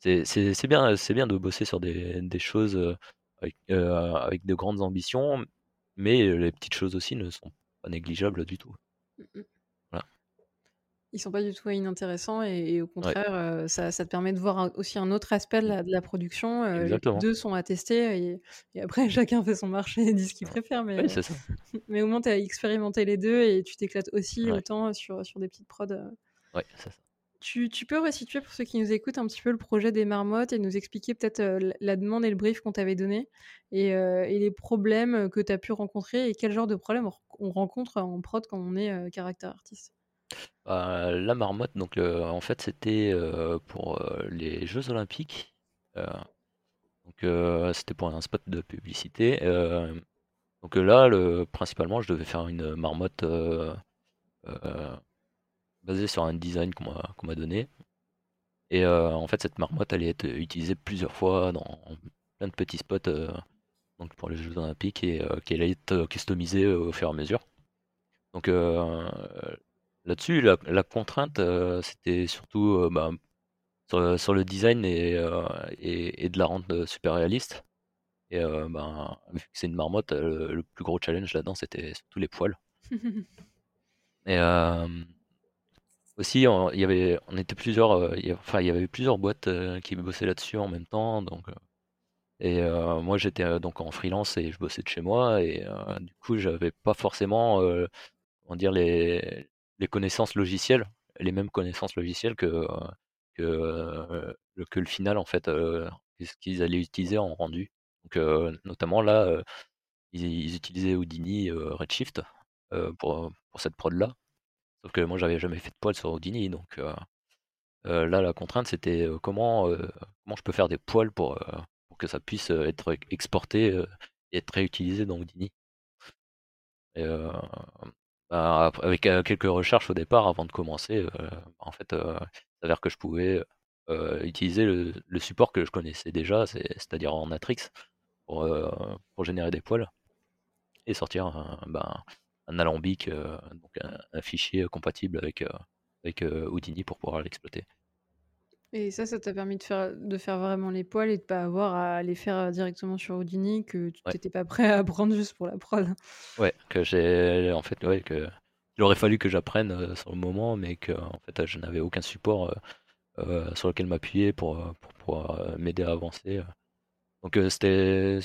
c'est bien, c'est bien de bosser sur des, des choses avec, avec, de grandes ambitions, mais les petites choses aussi ne sont pas négligeables du tout. Mmh, mmh. Ils sont pas du tout inintéressants et, au contraire, ça, ça, te permet de voir aussi un autre aspect de la, de la production. les deux sont à tester et, après chacun fait son marché et dit ce qu'il préfère. Mais, mais au moins tu as expérimenté les deux et tu t'éclates aussi autant sur, sur des petites prods. Ouais, c'est ça. Tu, peux resituer pour ceux qui nous écoutent un petit peu le projet des marmottes et nous expliquer peut-être la demande et le brief qu'on t'avait donné et, et, les problèmes que tu as pu rencontrer et quel genre de problèmes on rencontre en prod quand on est caractère artiste? Bah, la marmotte, donc en fait c'était euh, pour euh, les Jeux Olympiques. Euh, donc c'était pour un spot de publicité. donc là, le, principalement, je devais faire une marmotte basée sur un design qu'on m'a donné. Et en fait, cette marmotte allait être utilisée plusieurs fois dans plein de petits spots donc pour les Jeux Olympiques et qui allait être customisée au fur et à mesure. Donc Là-dessus, la, contrainte, euh, c'était surtout euh, bah, sur, le design et, euh, et, de la rendre super réaliste. Et ben, vu que c'est une marmotte, le, plus gros challenge là-dedans, c'était surtout les poils. et aussi, on, il y avait, on était plusieurs, euh, enfin, il y avait plusieurs boîtes euh, qui bossaient là-dessus en même temps, donc. euh, et moi, j'étais donc en freelance et je bossais de chez moi, et du coup, j'avais pas forcément, euh, les, les connaissances logicielles, les mêmes connaissances logicielles que que, le, que le final en fait, ce qu'ils allaient utiliser en rendu. Donc, notamment là, ils, utilisaient Houdini Redshift pour pour cette prod là. Sauf que moi, j'avais jamais fait de poils sur Houdini, donc là, la contrainte, c'était comment, comment je peux faire des poils pour, pour que ça puisse être exporté euh, et être réutilisé dans Houdini. Bah, avec quelques recherches au départ, avant de commencer, euh, en fait, il s'avère que je pouvais utiliser le, support que je connaissais déjà, c'est- c'est-à-dire en Matrix, pour, pour générer des poils et sortir ben, un alambic, euh, donc un, un fichier compatible avec, euh, avec euh, Houdini pour pouvoir l'exploiter. Et ça, ça t'a permis de faire, de faire vraiment les poils et de pas avoir à les faire euh, directement sur Houdini, que tu Ouais. t'étais pas prêt à apprendre juste pour la prod? Ouais, que j'ai en fait ouais que il aurait fallu que j'apprenne euh, sur le moment, mais que en fait je n'avais aucun support euh, euh, sur lequel m'appuyer pour, euh, pour pouvoir euh, m'aider à avancer. euh. Donc euh, c'était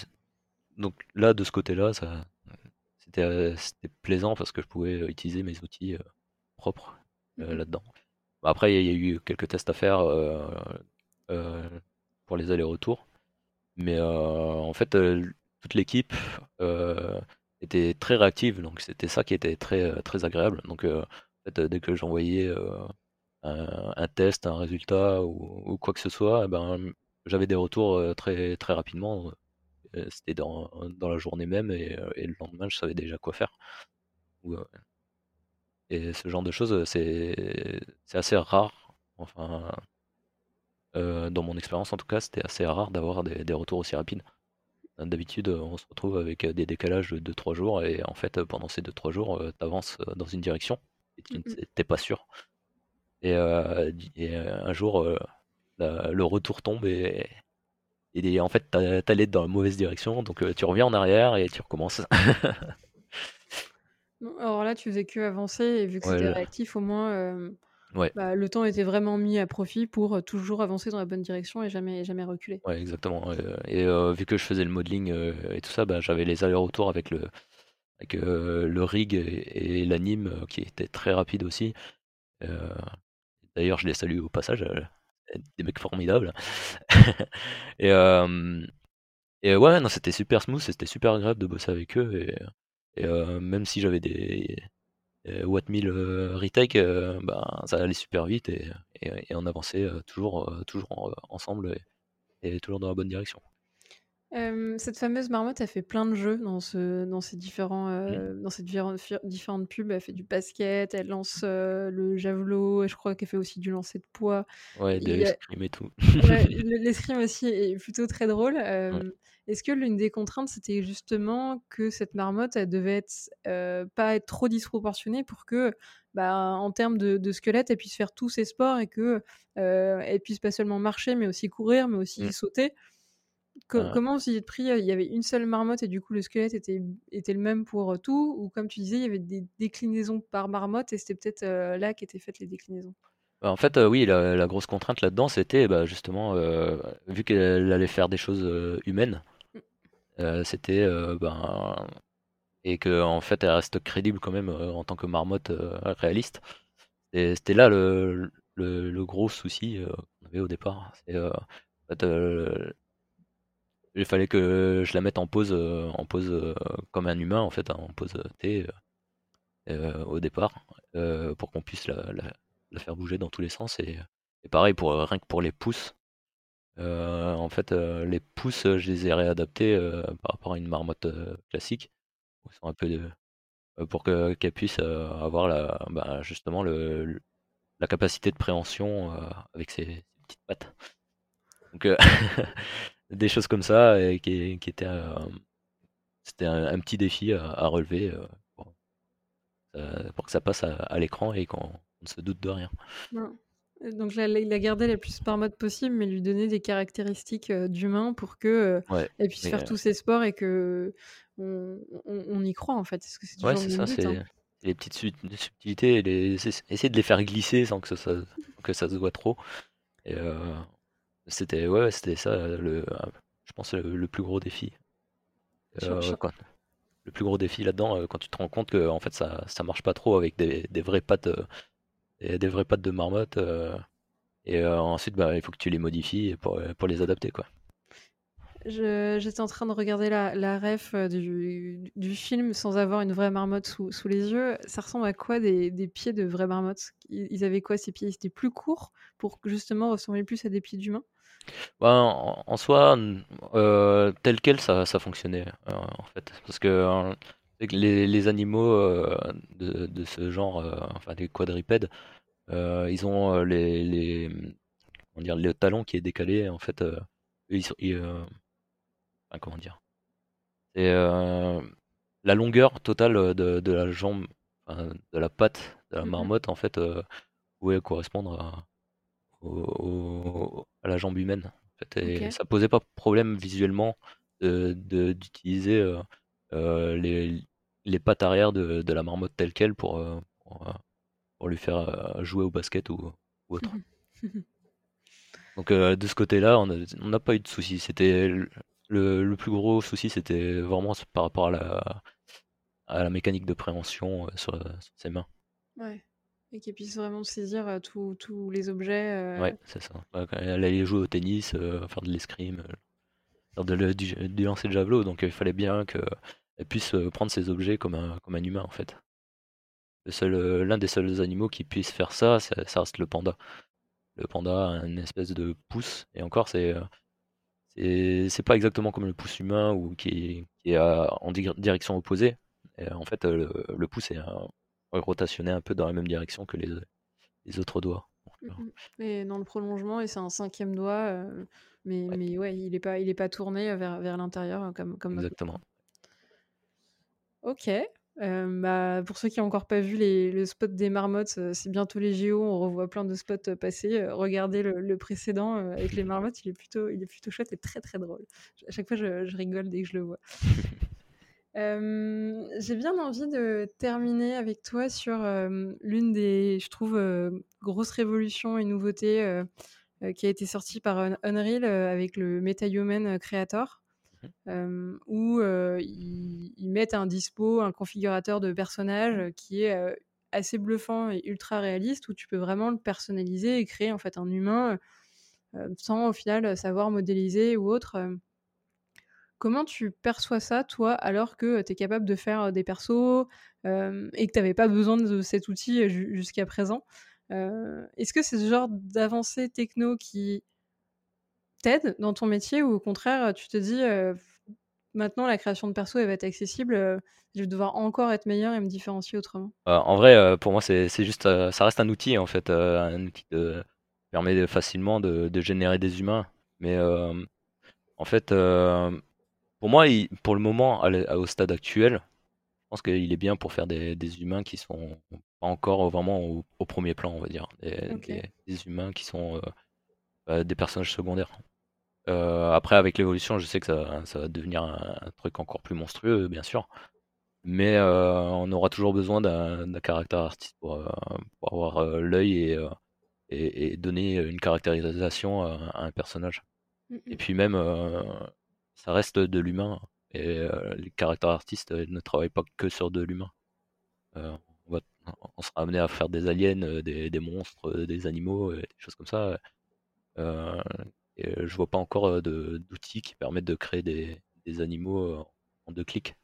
donc là de ce côté-là, ça c'était plaisant parce que je pouvais utiliser mes outils propres Mhm. là-dedans. Après il y a eu quelques tests à faire pour les allers-retours. Mais en fait, toute l'équipe était très réactive, donc c'était ça qui était très, très agréable. Donc, en fait, dès que j'envoyais un, un test, un résultat ou, ou quoi que ce soit, eh ben, j'avais des retours très, très rapidement. Euh, C'était dans, dans la journée même et, euh, et le lendemain, je savais déjà quoi faire. Euh, Et ce genre de choses, c'est c'est assez rare. Enfin, euh, dans mon expérience en tout cas, c'était assez rare d'avoir des, des retours aussi rapides. D'habitude, on se retrouve avec des décalages de 2-3 jours et en fait, pendant ces 2-3 jours, tu avances dans une direction et tu Mhm. n'es pas sûr. Et, euh, et, un jour, euh, la- le retour tombe et, et en fait, t'allais dans la mauvaise direction, donc euh, tu reviens en arrière et tu recommences. Alors là, tu faisais que avancer et vu que Ouais, c'était réactif, au moins, euh, ouais, bah, le temps était vraiment mis à profit pour euh, toujours avancer dans la bonne direction et jamais, jamais reculer. ouais, exactement. Et euh, vu que je faisais le modeling euh, et tout ça, bah, j'avais les allers-retours avec le, avec, le rig et, et l'anime qui était très rapide aussi. D'ailleurs, je les salue au passage, des mecs formidables. Et, et ouais, non, c'était super smooth, c'était super agréable de bosser avec eux. Et, même si j'avais des, des Watt 1000 euh, retake, euh, ben, ça allait super vite et, on avançait toujours, toujours en- ensemble et toujours dans la bonne direction. Euh, cette fameuse marmotte a fait plein de jeux dans, ce, dans ces différents, dans ces différentes, pubs. Elle fait du basket, elle lance euh, le javelot, et je crois qu'elle fait aussi du lancer de poids. Ouais, de l'escrime et tout. Ouais, le- l'escrime aussi est plutôt très drôle. Ouais. Est-ce que l'une des contraintes, c'était justement que cette marmotte, elle devait être, pas être trop disproportionnée pour que, bah, en termes de, de squelette, elle puisse faire tous ses sports et que euh, elle puisse pas seulement marcher, mais aussi courir, mais aussi Mm. sauter? Co- comment vous y êtes pris euh, Il y avait une seule marmotte et du coup le squelette était, était le même pour euh, tout Ou comme tu disais, il y avait des déclinaisons par marmotte et c'était peut-être euh, là qu'étaient faites les déclinaisons? Bah, en fait, euh, oui, la, la grosse contrainte là-dedans, c'était bah, justement, euh, vu qu'elle allait faire des choses humaines, Mm. c'était ben, et que en fait elle reste crédible quand même en tant que marmotte réaliste. Et c'était là le, le, le gros souci qu'on avait au départ. C'est, en fait, il fallait que je la mette en pose, euh, en pose euh, comme un humain en fait, hein, en T euh, euh, au départ, pour qu'on puisse la, la- faire bouger dans tous les sens. Et, pareil pour rien que pour les pouces. En fait, les pouces, je les ai réadaptés par rapport à une marmotte classique. Pour que qu'elle puisse avoir la, bah, justement le, la capacité de préhension avec ses, petites pattes. Donc des choses comme ça et qui, qui étaient euh, c'était un, un petit défi à, à relever euh, pour, euh, pour que ça passe à, à l'écran et qu'on on ne se doute de rien. Euh, Donc là, il a gardé la plus par mode possible, mais lui donner des caractéristiques euh, d'humain pour que euh, Ouais, elle puisse faire euh, tous ses sports et que on, on- on y croit en fait. Parce que c'est ouais, c'est ça. but. C'est hein. les petites subtilités les, essayer de les faire glisser sans que ça, que ça se voit trop. Et c'était ouais, c'était ça le, je pense le, plus gros défi. le plus gros défi là-dedans, quand tu te rends compte que en fait ça, ça marche pas trop avec des, des vraies pattes, des, des vraies pattes de marmotte. et ensuite, bah, il faut que tu les modifies pour, pour les adapter quoi. J'étais en train de regarder la, la ref euh, du, du, film sans avoir une vraie marmotte sous, sous les yeux. Ça ressemble à quoi des, des pieds de vraies marmottes? Ils avaient quoi ces pieds? Ils étaient plus courts pour justement ressembler plus à des pieds d'humains bah, en, soi, euh, tel quel, ça, ça fonctionnait euh, en fait. Parce que les, les, animaux de, de, ce genre, enfin les quadripèdes, ils ont les, les, dire, le talon qui est décalé en fait. ils, ils, comment dire C'est euh, la longueur totale de, la jambe, de la patte de la mmh marmotte, en fait, euh, pouvait correspondre à, à la jambe humaine. En fait, et ça posait pas problème visuellement d'utiliser de, euh, les, les, pattes arrière de, de, la marmotte telle qu'elle pour, pour, lui faire jouer au basket ou, autre. Donc de ce côté-là, on n'a pas eu de soucis. C'était le, plus gros souci, c'était vraiment par rapport à la, à la mécanique de préhension euh, sur, ses mains. Ouais. Et qu'il puisse vraiment saisir euh, tous les objets. Euh. Ouais, c'est ça. Elle allait jouer au tennis, faire de l'escrime, faire de, du, lancer de javelot, donc il fallait bien qu'elle puisse prendre ces objets comme un, comme un humain en fait. L'un des seuls animaux qui puisse faire ça, ça, reste le panda. Le panda a une espèce de pouce, et encore c'est c'est pas exactement comme le pouce humain ou qui est, en direction opposée. en fait, le, pouce est rotationné un peu dans la même direction que les, les autres doigts. Mmh et dans le prolongement, et c'est un cinquième doigt, euh, mais, ouais. mais ouais, il n'est pas, il est pas tourné vers, vers l'intérieur comme, comme Exactement. Ok. Euh, bah, pour ceux qui n'ont encore pas vu les, le spot des marmottes, euh, c'est bientôt les JO, on revoit plein de spots euh, passer. regardez le, précédent avec les marmottes, il est, plutôt, il est plutôt chouette et très très drôle. À chaque fois, je, rigole dès que je le vois. J'ai bien envie de terminer avec toi sur l'une des, je trouve, grosses révolutions et nouveautés qui a été sortie par Unreal avec le MetaHuman Creator. Mmh. où ils, mettent un dispo, un configurateur de personnage qui est assez bluffant et ultra réaliste, où tu peux vraiment le personnaliser et créer en fait un humain sans au final savoir modéliser ou autre. Comment tu perçois ça, toi, alors que tu es capable de faire des persos et que tu n'avais pas besoin de cet outil jusqu'à présent Est-ce que c'est ce genre d'avancée techno qui t'aide dans ton métier ou au contraire, tu te dis maintenant la création de perso elle va être accessible, je vais devoir encore être meilleur et me différencier autrement? En vrai, pour moi, c'est juste, ça reste un outil en fait, un outil qui permet facilement de, générer des humains. Mais en fait, pour moi, pour le moment, au stade actuel, je pense qu'il est bien pour faire des, humains qui sont pas encore vraiment au, premier plan, on va dire. Des, humains qui sont bah, des personnages secondaires. Euh, après, avec l'évolution, je sais que ça, ça va devenir un, truc encore plus monstrueux, bien sûr. Mais euh, on aura toujours besoin d'un caractère artiste pour, euh, avoir l'œil et, et, donner une caractérisation à, un personnage. Mm, et mm. puis même, ça reste de l'humain. Et les caractères artistes ne travaillent pas que sur de l'humain. on, on, sera amené à faire des aliens, des, des monstres, des animaux, des choses comme ça. Euh, et je vois pas encore d'outils qui permettent de créer des, des animaux en deux clics.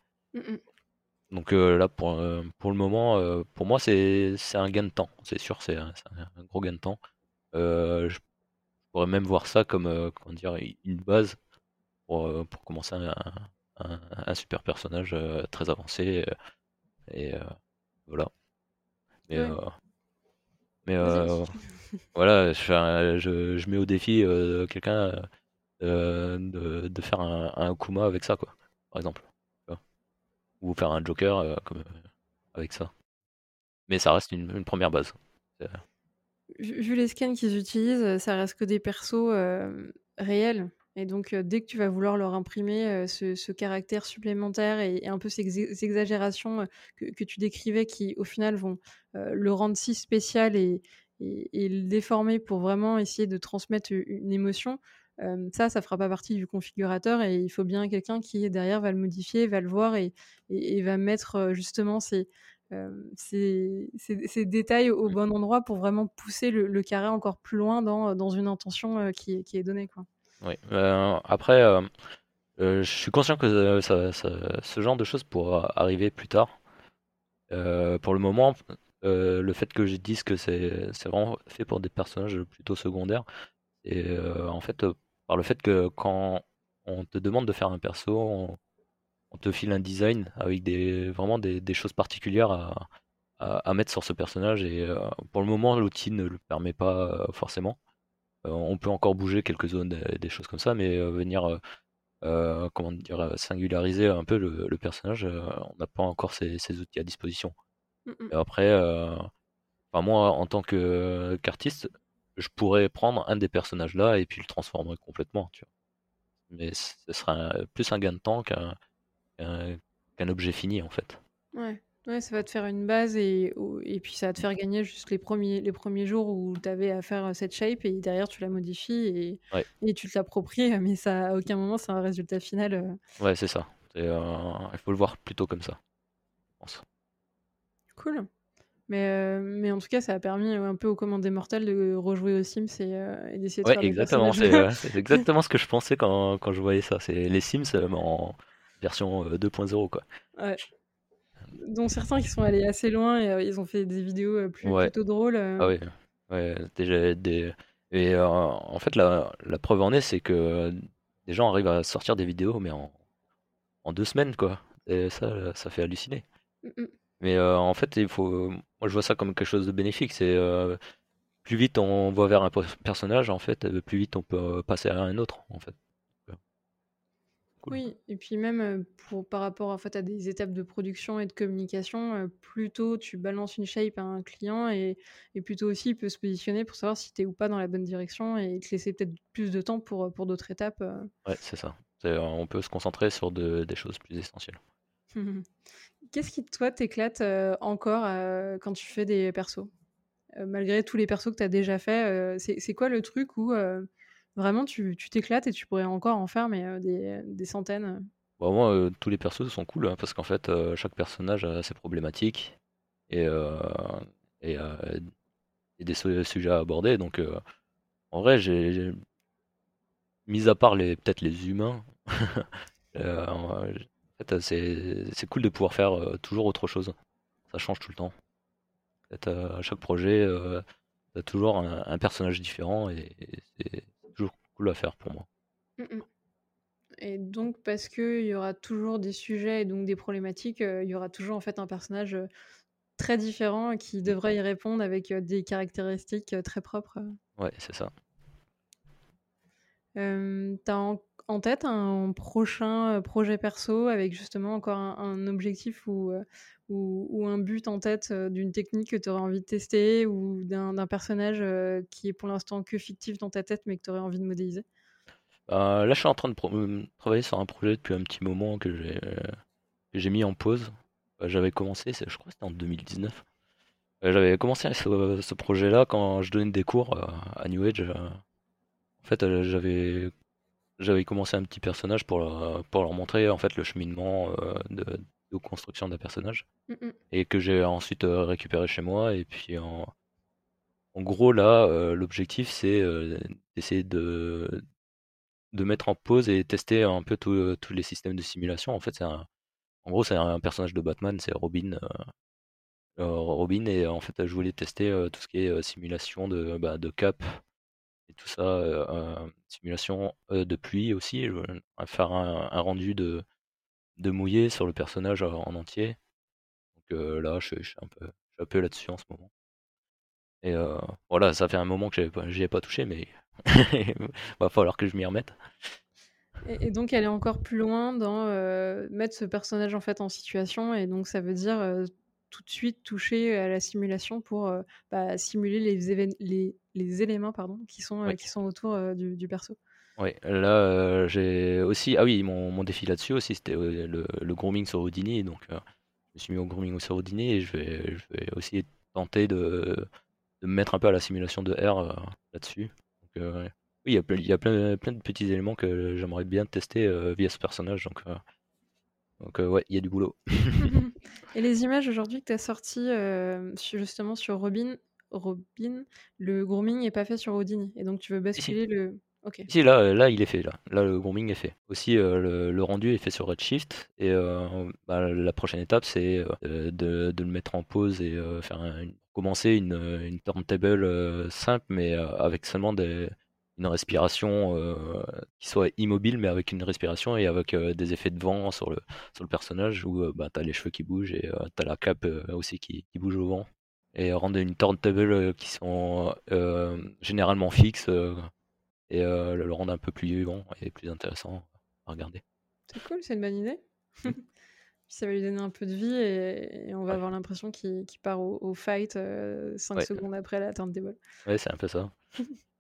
Donc là, pour, pour le moment, pour moi, c'est un gain de temps. C'est sûr, c'est un, un, gros gain de temps. je pourrais même voir ça comme comment dire, une base pour, pour commencer un, un, un, super personnage très avancé. et voilà. Mais, mais voilà, je, je, je, mets au défi euh, quelqu'un euh, de, de, faire un, un, Kuma avec ça, quoi, par exemple. Ou faire un Joker euh, comme, avec ça. Mais ça reste une, une première base. Vu les scans qu'ils utilisent, ça reste que des persos réels. Et donc, dès que tu vas vouloir leur imprimer, ce ce caractère supplémentaire et et un peu ces ex exagérations, que que tu décrivais qui, au final, vont, le rendre si spécial et et et le déformer pour vraiment essayer de transmettre une émotion, hem, ça, ça fera pas partie du configurateur et il faut bien quelqu'un qui, derrière, va le modifier, va le voir et et et va mettre, justement ces, hem, ces ces ces détails au bon endroit pour vraiment pousser le le carré encore plus loin dans, dans une intention, qui est qui est donnée, quoi. Oui, après, je suis conscient que ce genre de choses pourra arriver plus tard. pour le moment, le fait que je dise que c'est vraiment fait pour des personnages plutôt secondaires et en fait, par le fait que quand on te demande de faire un perso, on te file un design avec des vraiment des des choses particulières à à mettre sur ce personnage et pour le moment, l'outil ne le permet pas, forcément. Euh, on peut encore bouger quelques zones, des, choses comme ça, mais euh, venir euh, comment dire, singulariser un peu le, personnage, on n'a pas encore ces, outils à disposition. Mmh, mmh. après, enfin moi, en tant qu'artiste, je pourrais prendre un des personnages là et puis le transformer complètement, tu vois. Mais ce sera plus un gain de temps qu'un objet fini en fait. Ouais. Ouais, ça va te faire une base et et puis ça va te faire gagner juste les premiers les premiers jours où tu avais à faire, cette shape et derrière tu la modifies et et tu te l'appropries, mais ça à aucun moment c'est un résultat final, Ouais, c'est ça. Euh, il faut le voir plutôt comme ça, je pense. Cool. Mais mais en tout cas, ça a permis, un peu aux commandes mortels de rejouer aux Sims et et d'essayer de Ouais, faire exactement, c'est, exactement ce que je pensais quand quand je voyais ça. C'est les Sims, en version, 2.0 quoi. Ouais dont certains qui sont allés assez loin et euh, ils ont fait des vidéos euh, plutôt drôles. Euh. Ah oui, ouais, déjà des. Et en fait, la, la preuve en est, c'est que des gens arrivent à sortir des vidéos, mais en, en deux semaines, quoi. Et ça, ça fait halluciner. Mm, mm. Mais en fait, il faut. Moi, je vois ça comme quelque chose de bénéfique. C'est plus vite on voit vers un personnage, en fait, plus vite on peut passer à un autre, en fait. Oui, et puis même, pour par rapport, en fait, à des étapes de production et de communication, euh, plus tôt tu balances une shape à un client et et plus tôt aussi il peut se positionner pour savoir si tu es ou pas dans la bonne direction et te laisser peut-être plus de temps pour, pour d'autres étapes, Ouais, c'est ça. on peut se concentrer sur des choses plus essentielles. Qu'est-ce qui, toi, t'éclate, encore, quand tu fais des persos? malgré tous les persos que tu as déjà fait, c'est quoi le truc où, Vraiment, tu t'éclates et tu pourrais encore en faire, mais des, centaines. Moi, tous les persos sont cool, hein, parce qu'en fait, chaque personnage a ses problématiques et, et, des sujets à aborder. Donc, en vrai, mis à part peut-être les humains, c'est cool de pouvoir faire toujours autre chose. Ça change tout le temps. à chaque projet, tu as toujours un, personnage différent et c'est cool à faire pour moi. Mmh et donc, parce qu'il y aura toujours des sujets et donc des problématiques, il y aura toujours en fait un personnage très différent qui devrait y répondre avec des caractéristiques très propres. Ouais, c'est ça. T'as en, tête un prochain projet perso avec justement encore un, objectif ou, ou, un but en tête d'une technique que tu aurais envie de tester ou d'un personnage qui est pour l'instant que fictif dans ta tête mais que tu aurais envie de modéliser? Là, je suis en train de travailler sur un projet depuis un petit moment que j'ai mis en pause. J'avais commencé, je crois que c'était en 2019. J'avais commencé ce, ce projet-là quand je donnais des cours à New Age. En fait, j'avais j'avais commencé un petit personnage pour leur, pour leur montrer en fait le cheminement de, construction d'un personnage mmh, mmh. et que j'ai ensuite euh, récupéré chez moi. Et puis en, en gros, là, euh, l'objectif c'est euh, d'essayer de, de mettre en pause et tester un peu tous les systèmes de simulation. En fait, c'est en gros, c'est un personnage de Batman, c'est Robin. Robin, et en fait, je voulais tester tout ce qui est simulation de, bah, de cap tout ça, simulation de pluie aussi, faire un rendu de, de mouiller sur le personnage en entier. Donc là, je, suis un peu, peu là-dessus en ce moment. Et voilà, ça fait un moment que j'y ai pas touché, mais va falloir que je m'y remette. Et, donc est encore plus loin dans mettre ce personnage en fait en situation, et donc ça veut dire tout de suite toucher à la simulation pour bah, simuler les, les, les, éléments pardon, qui, sont, qui sont autour du, du perso. Ouais, là, j'ai aussi ah oui, mon mon défi là-dessus aussi, c'était, le le grooming sur Houdini, donc je me suis mis au grooming sur Houdini et je vais je vais aussi tenter de de me mettre un peu à la simulation de R, là-dessus. Oui, il y a plein il y a plein plein de petits éléments que j'aimerais bien tester, via ce personnage, donc donc ouais, il y a du boulot. Et les images aujourd'hui que tu as sorties, su justement sur Robin Robin, le grooming est pas fait sur Houdini et donc tu veux basculer le OK. Si, là, heu, là, il est fait, là. Là, le grooming est fait. Aussi, heu, le le rendu est fait sur Redshift et bah, la prochaine étape, c'est, de de le mettre en pause et faire un une commencer une, une turntable, simple, mais avec seulement des une respiration, heu, qui soit immobile, mais avec une respiration et avec, heu, des effets de vent sur le sur le personnage où, heu, bah, tu as les cheveux qui bougent et tu as la cape, aussi qui qui bouge au vent et rendre une turntable, qui sont, généralement fixes, et euh, le rendre un peu plus vivant et plus intéressant à regarder. C'est cool, c'est une bonne idée. Mmh. ça va lui donner un peu de vie et, et on va Ouais. avoir l'impression qu'il part au, au fight 5 euh, Ouais. secondes après la turntable. Ouais, c'est un peu ça.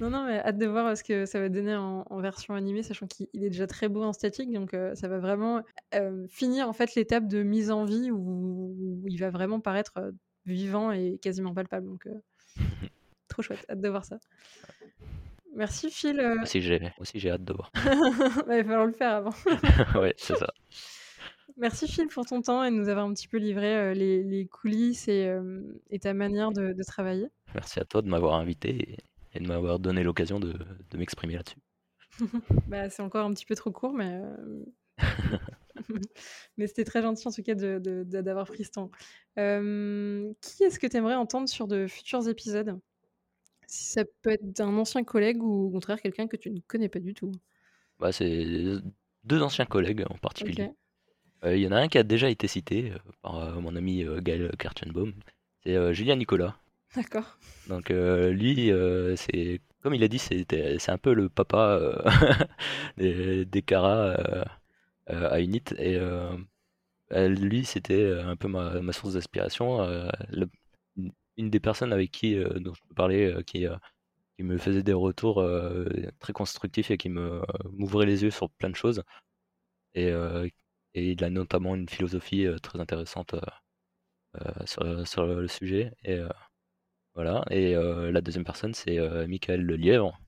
non, non, mais hâte de voir ce que ça va donner en, en version animée, sachant qu'il est déjà très beau en statique, donc euh, ça va vraiment euh, finir en fait l'étape de mise en vie où, où il va vraiment paraître euh, vivant et quasiment palpable. Donc, euh, trop chouette, hâte de voir ça. Merci Phil. euh. Aussi, j'ai aussi j'ai hâte de voir. Bah, il va falloir le faire avant. ouais, c'est ça. Merci Phil pour ton temps et de nous avoir un petit peu livré euh, les, les coulisses et, euh, et ta manière de, de travailler. Merci à toi de m'avoir invité et, de m'avoir donné l'occasion de, de m'exprimer là-dessus. bah, c'est encore un petit peu trop court, mais, euh, mais c'était très gentil en tout cas d'avoir de, de, pris ce temps. Euh, qui est-ce que tu aimerais entendre sur de futurs épisodes? Si ça peut être un ancien collègue ou au contraire quelqu'un que tu ne connais pas du tout? Bah, c'est deux anciens collègues en particulier. Il okay. euh, y en a un qui a déjà été cité euh, par mon ami Gaël Karchenbaum. C'est Julien Nicolas. D'accord. Donc lui, c'est comme il a dit, c'est un peu le papa des, des Cara à Unit. Et lui, c'était un peu ma, source d'inspiration. une des personnes avec qui dont je peux qui, me faisait des retours très constructifs et qui m'ouvrait les yeux sur plein de choses. Et, et il a notamment une philosophie très intéressante sur, sur, le sujet. Et voilà. Et euh, la deuxième personne, c'est euh, Michael Lelièvre,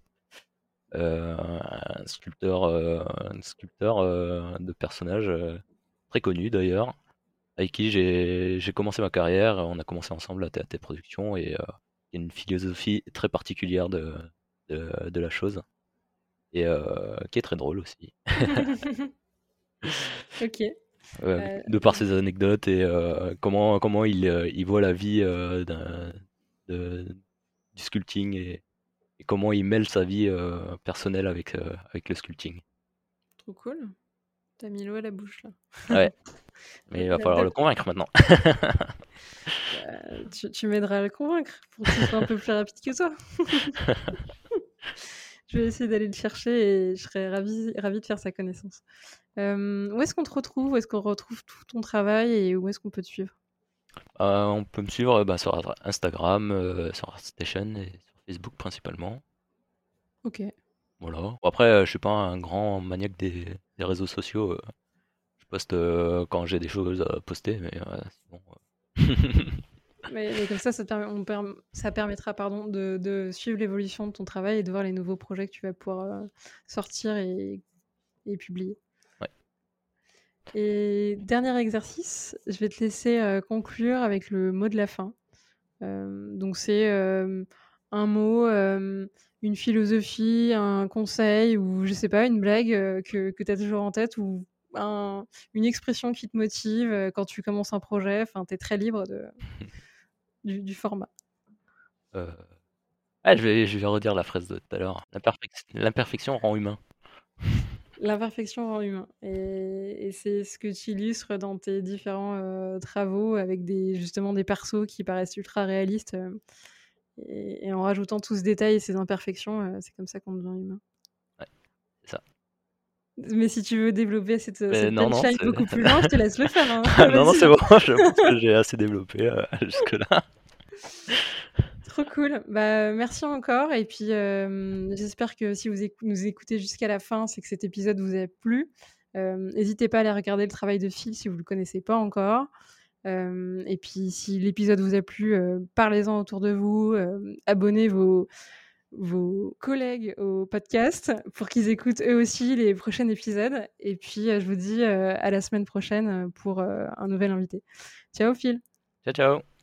euh, un sculpteur, un sculpteur de personnages très connu d'ailleurs, avec qui j'ai commencé ma carrière. On a commencé ensemble à TAT Productions et il y a une philosophie très particulière de, de, de la chose et qui est très drôle aussi. ok. Euh, de par ses anecdotes et euh, comment, comment il, il, voit la vie de, du sculpting et, et, comment il mêle sa vie personnelle avec, avec le sculpting. Trop cool. T'as mis l'eau à la bouche là. Ouais. Mais il va falloir le convaincre maintenant. bah, tu, tu m'aideras à le convaincre pour qu'il soit un peu plus rapide que toi. je vais essayer d'aller le chercher et je serais ravie, ravie de faire sa connaissance. Euh, où est-ce qu'on te retrouve? Où est-ce qu'on retrouve tout ton travail et où est-ce qu'on peut te suivre? Euh, On peut me suivre bah, sur Instagram, euh, sur ArtStation et sur Facebook principalement. Ok. Voilà. Après, je suis pas un grand maniaque des, des réseaux sociaux. Je poste quand j'ai des choses à poster, mais bon. Mais, mais, comme ça, ça, permet, on per, ça permettra pardon, de, de suivre l'évolution de ton travail et de voir les nouveaux projets que tu vas pouvoir euh, sortir et, et, publier. Et dernier exercice, je vais te laisser euh, conclure avec le mot de la fin. Euh, donc c'est euh, un mot, une philosophie, un conseil ou je sais pas, une blague que, que tu as toujours en tête ou un, une expression qui te motive quand tu commences un projet. Enfin, tu es très libre de du, du format. Ah, je, vais, je vais redire la phrase de tout à l'heure. L'imperfection rend humain. L'imperfection rend humain. Et, et c'est ce que tu illustres dans tes différents euh, travaux avec des, justement des persos qui paraissent ultra réalistes. Euh, et, et, en rajoutant tout ce détail et ces imperfections, euh, c'est comme ça qu'on devient humain. Ouais, ça. Mais si tu veux développer cette, cette non, beaucoup plus loin, je te laisse le faire. Hein. non, non, c'est bon, je pense que j'ai assez développé jusque-là. Trop Cool. Bah, merci encore. Et puis, j'espère que si vous nous écoutez jusqu'à la fin, c'est que cet épisode vous a plu. N'hésitez pas à aller regarder le travail de Phil si vous ne le connaissez pas encore. et puis, si l'épisode vous a plu, parlez-en autour de vous. abonnez vos, vos collègues au podcast pour qu'ils écoutent eux aussi les prochains épisodes. Et puis, je vous dis à la semaine prochaine pour un nouvel invité. Ciao Phil. Ciao, ciao.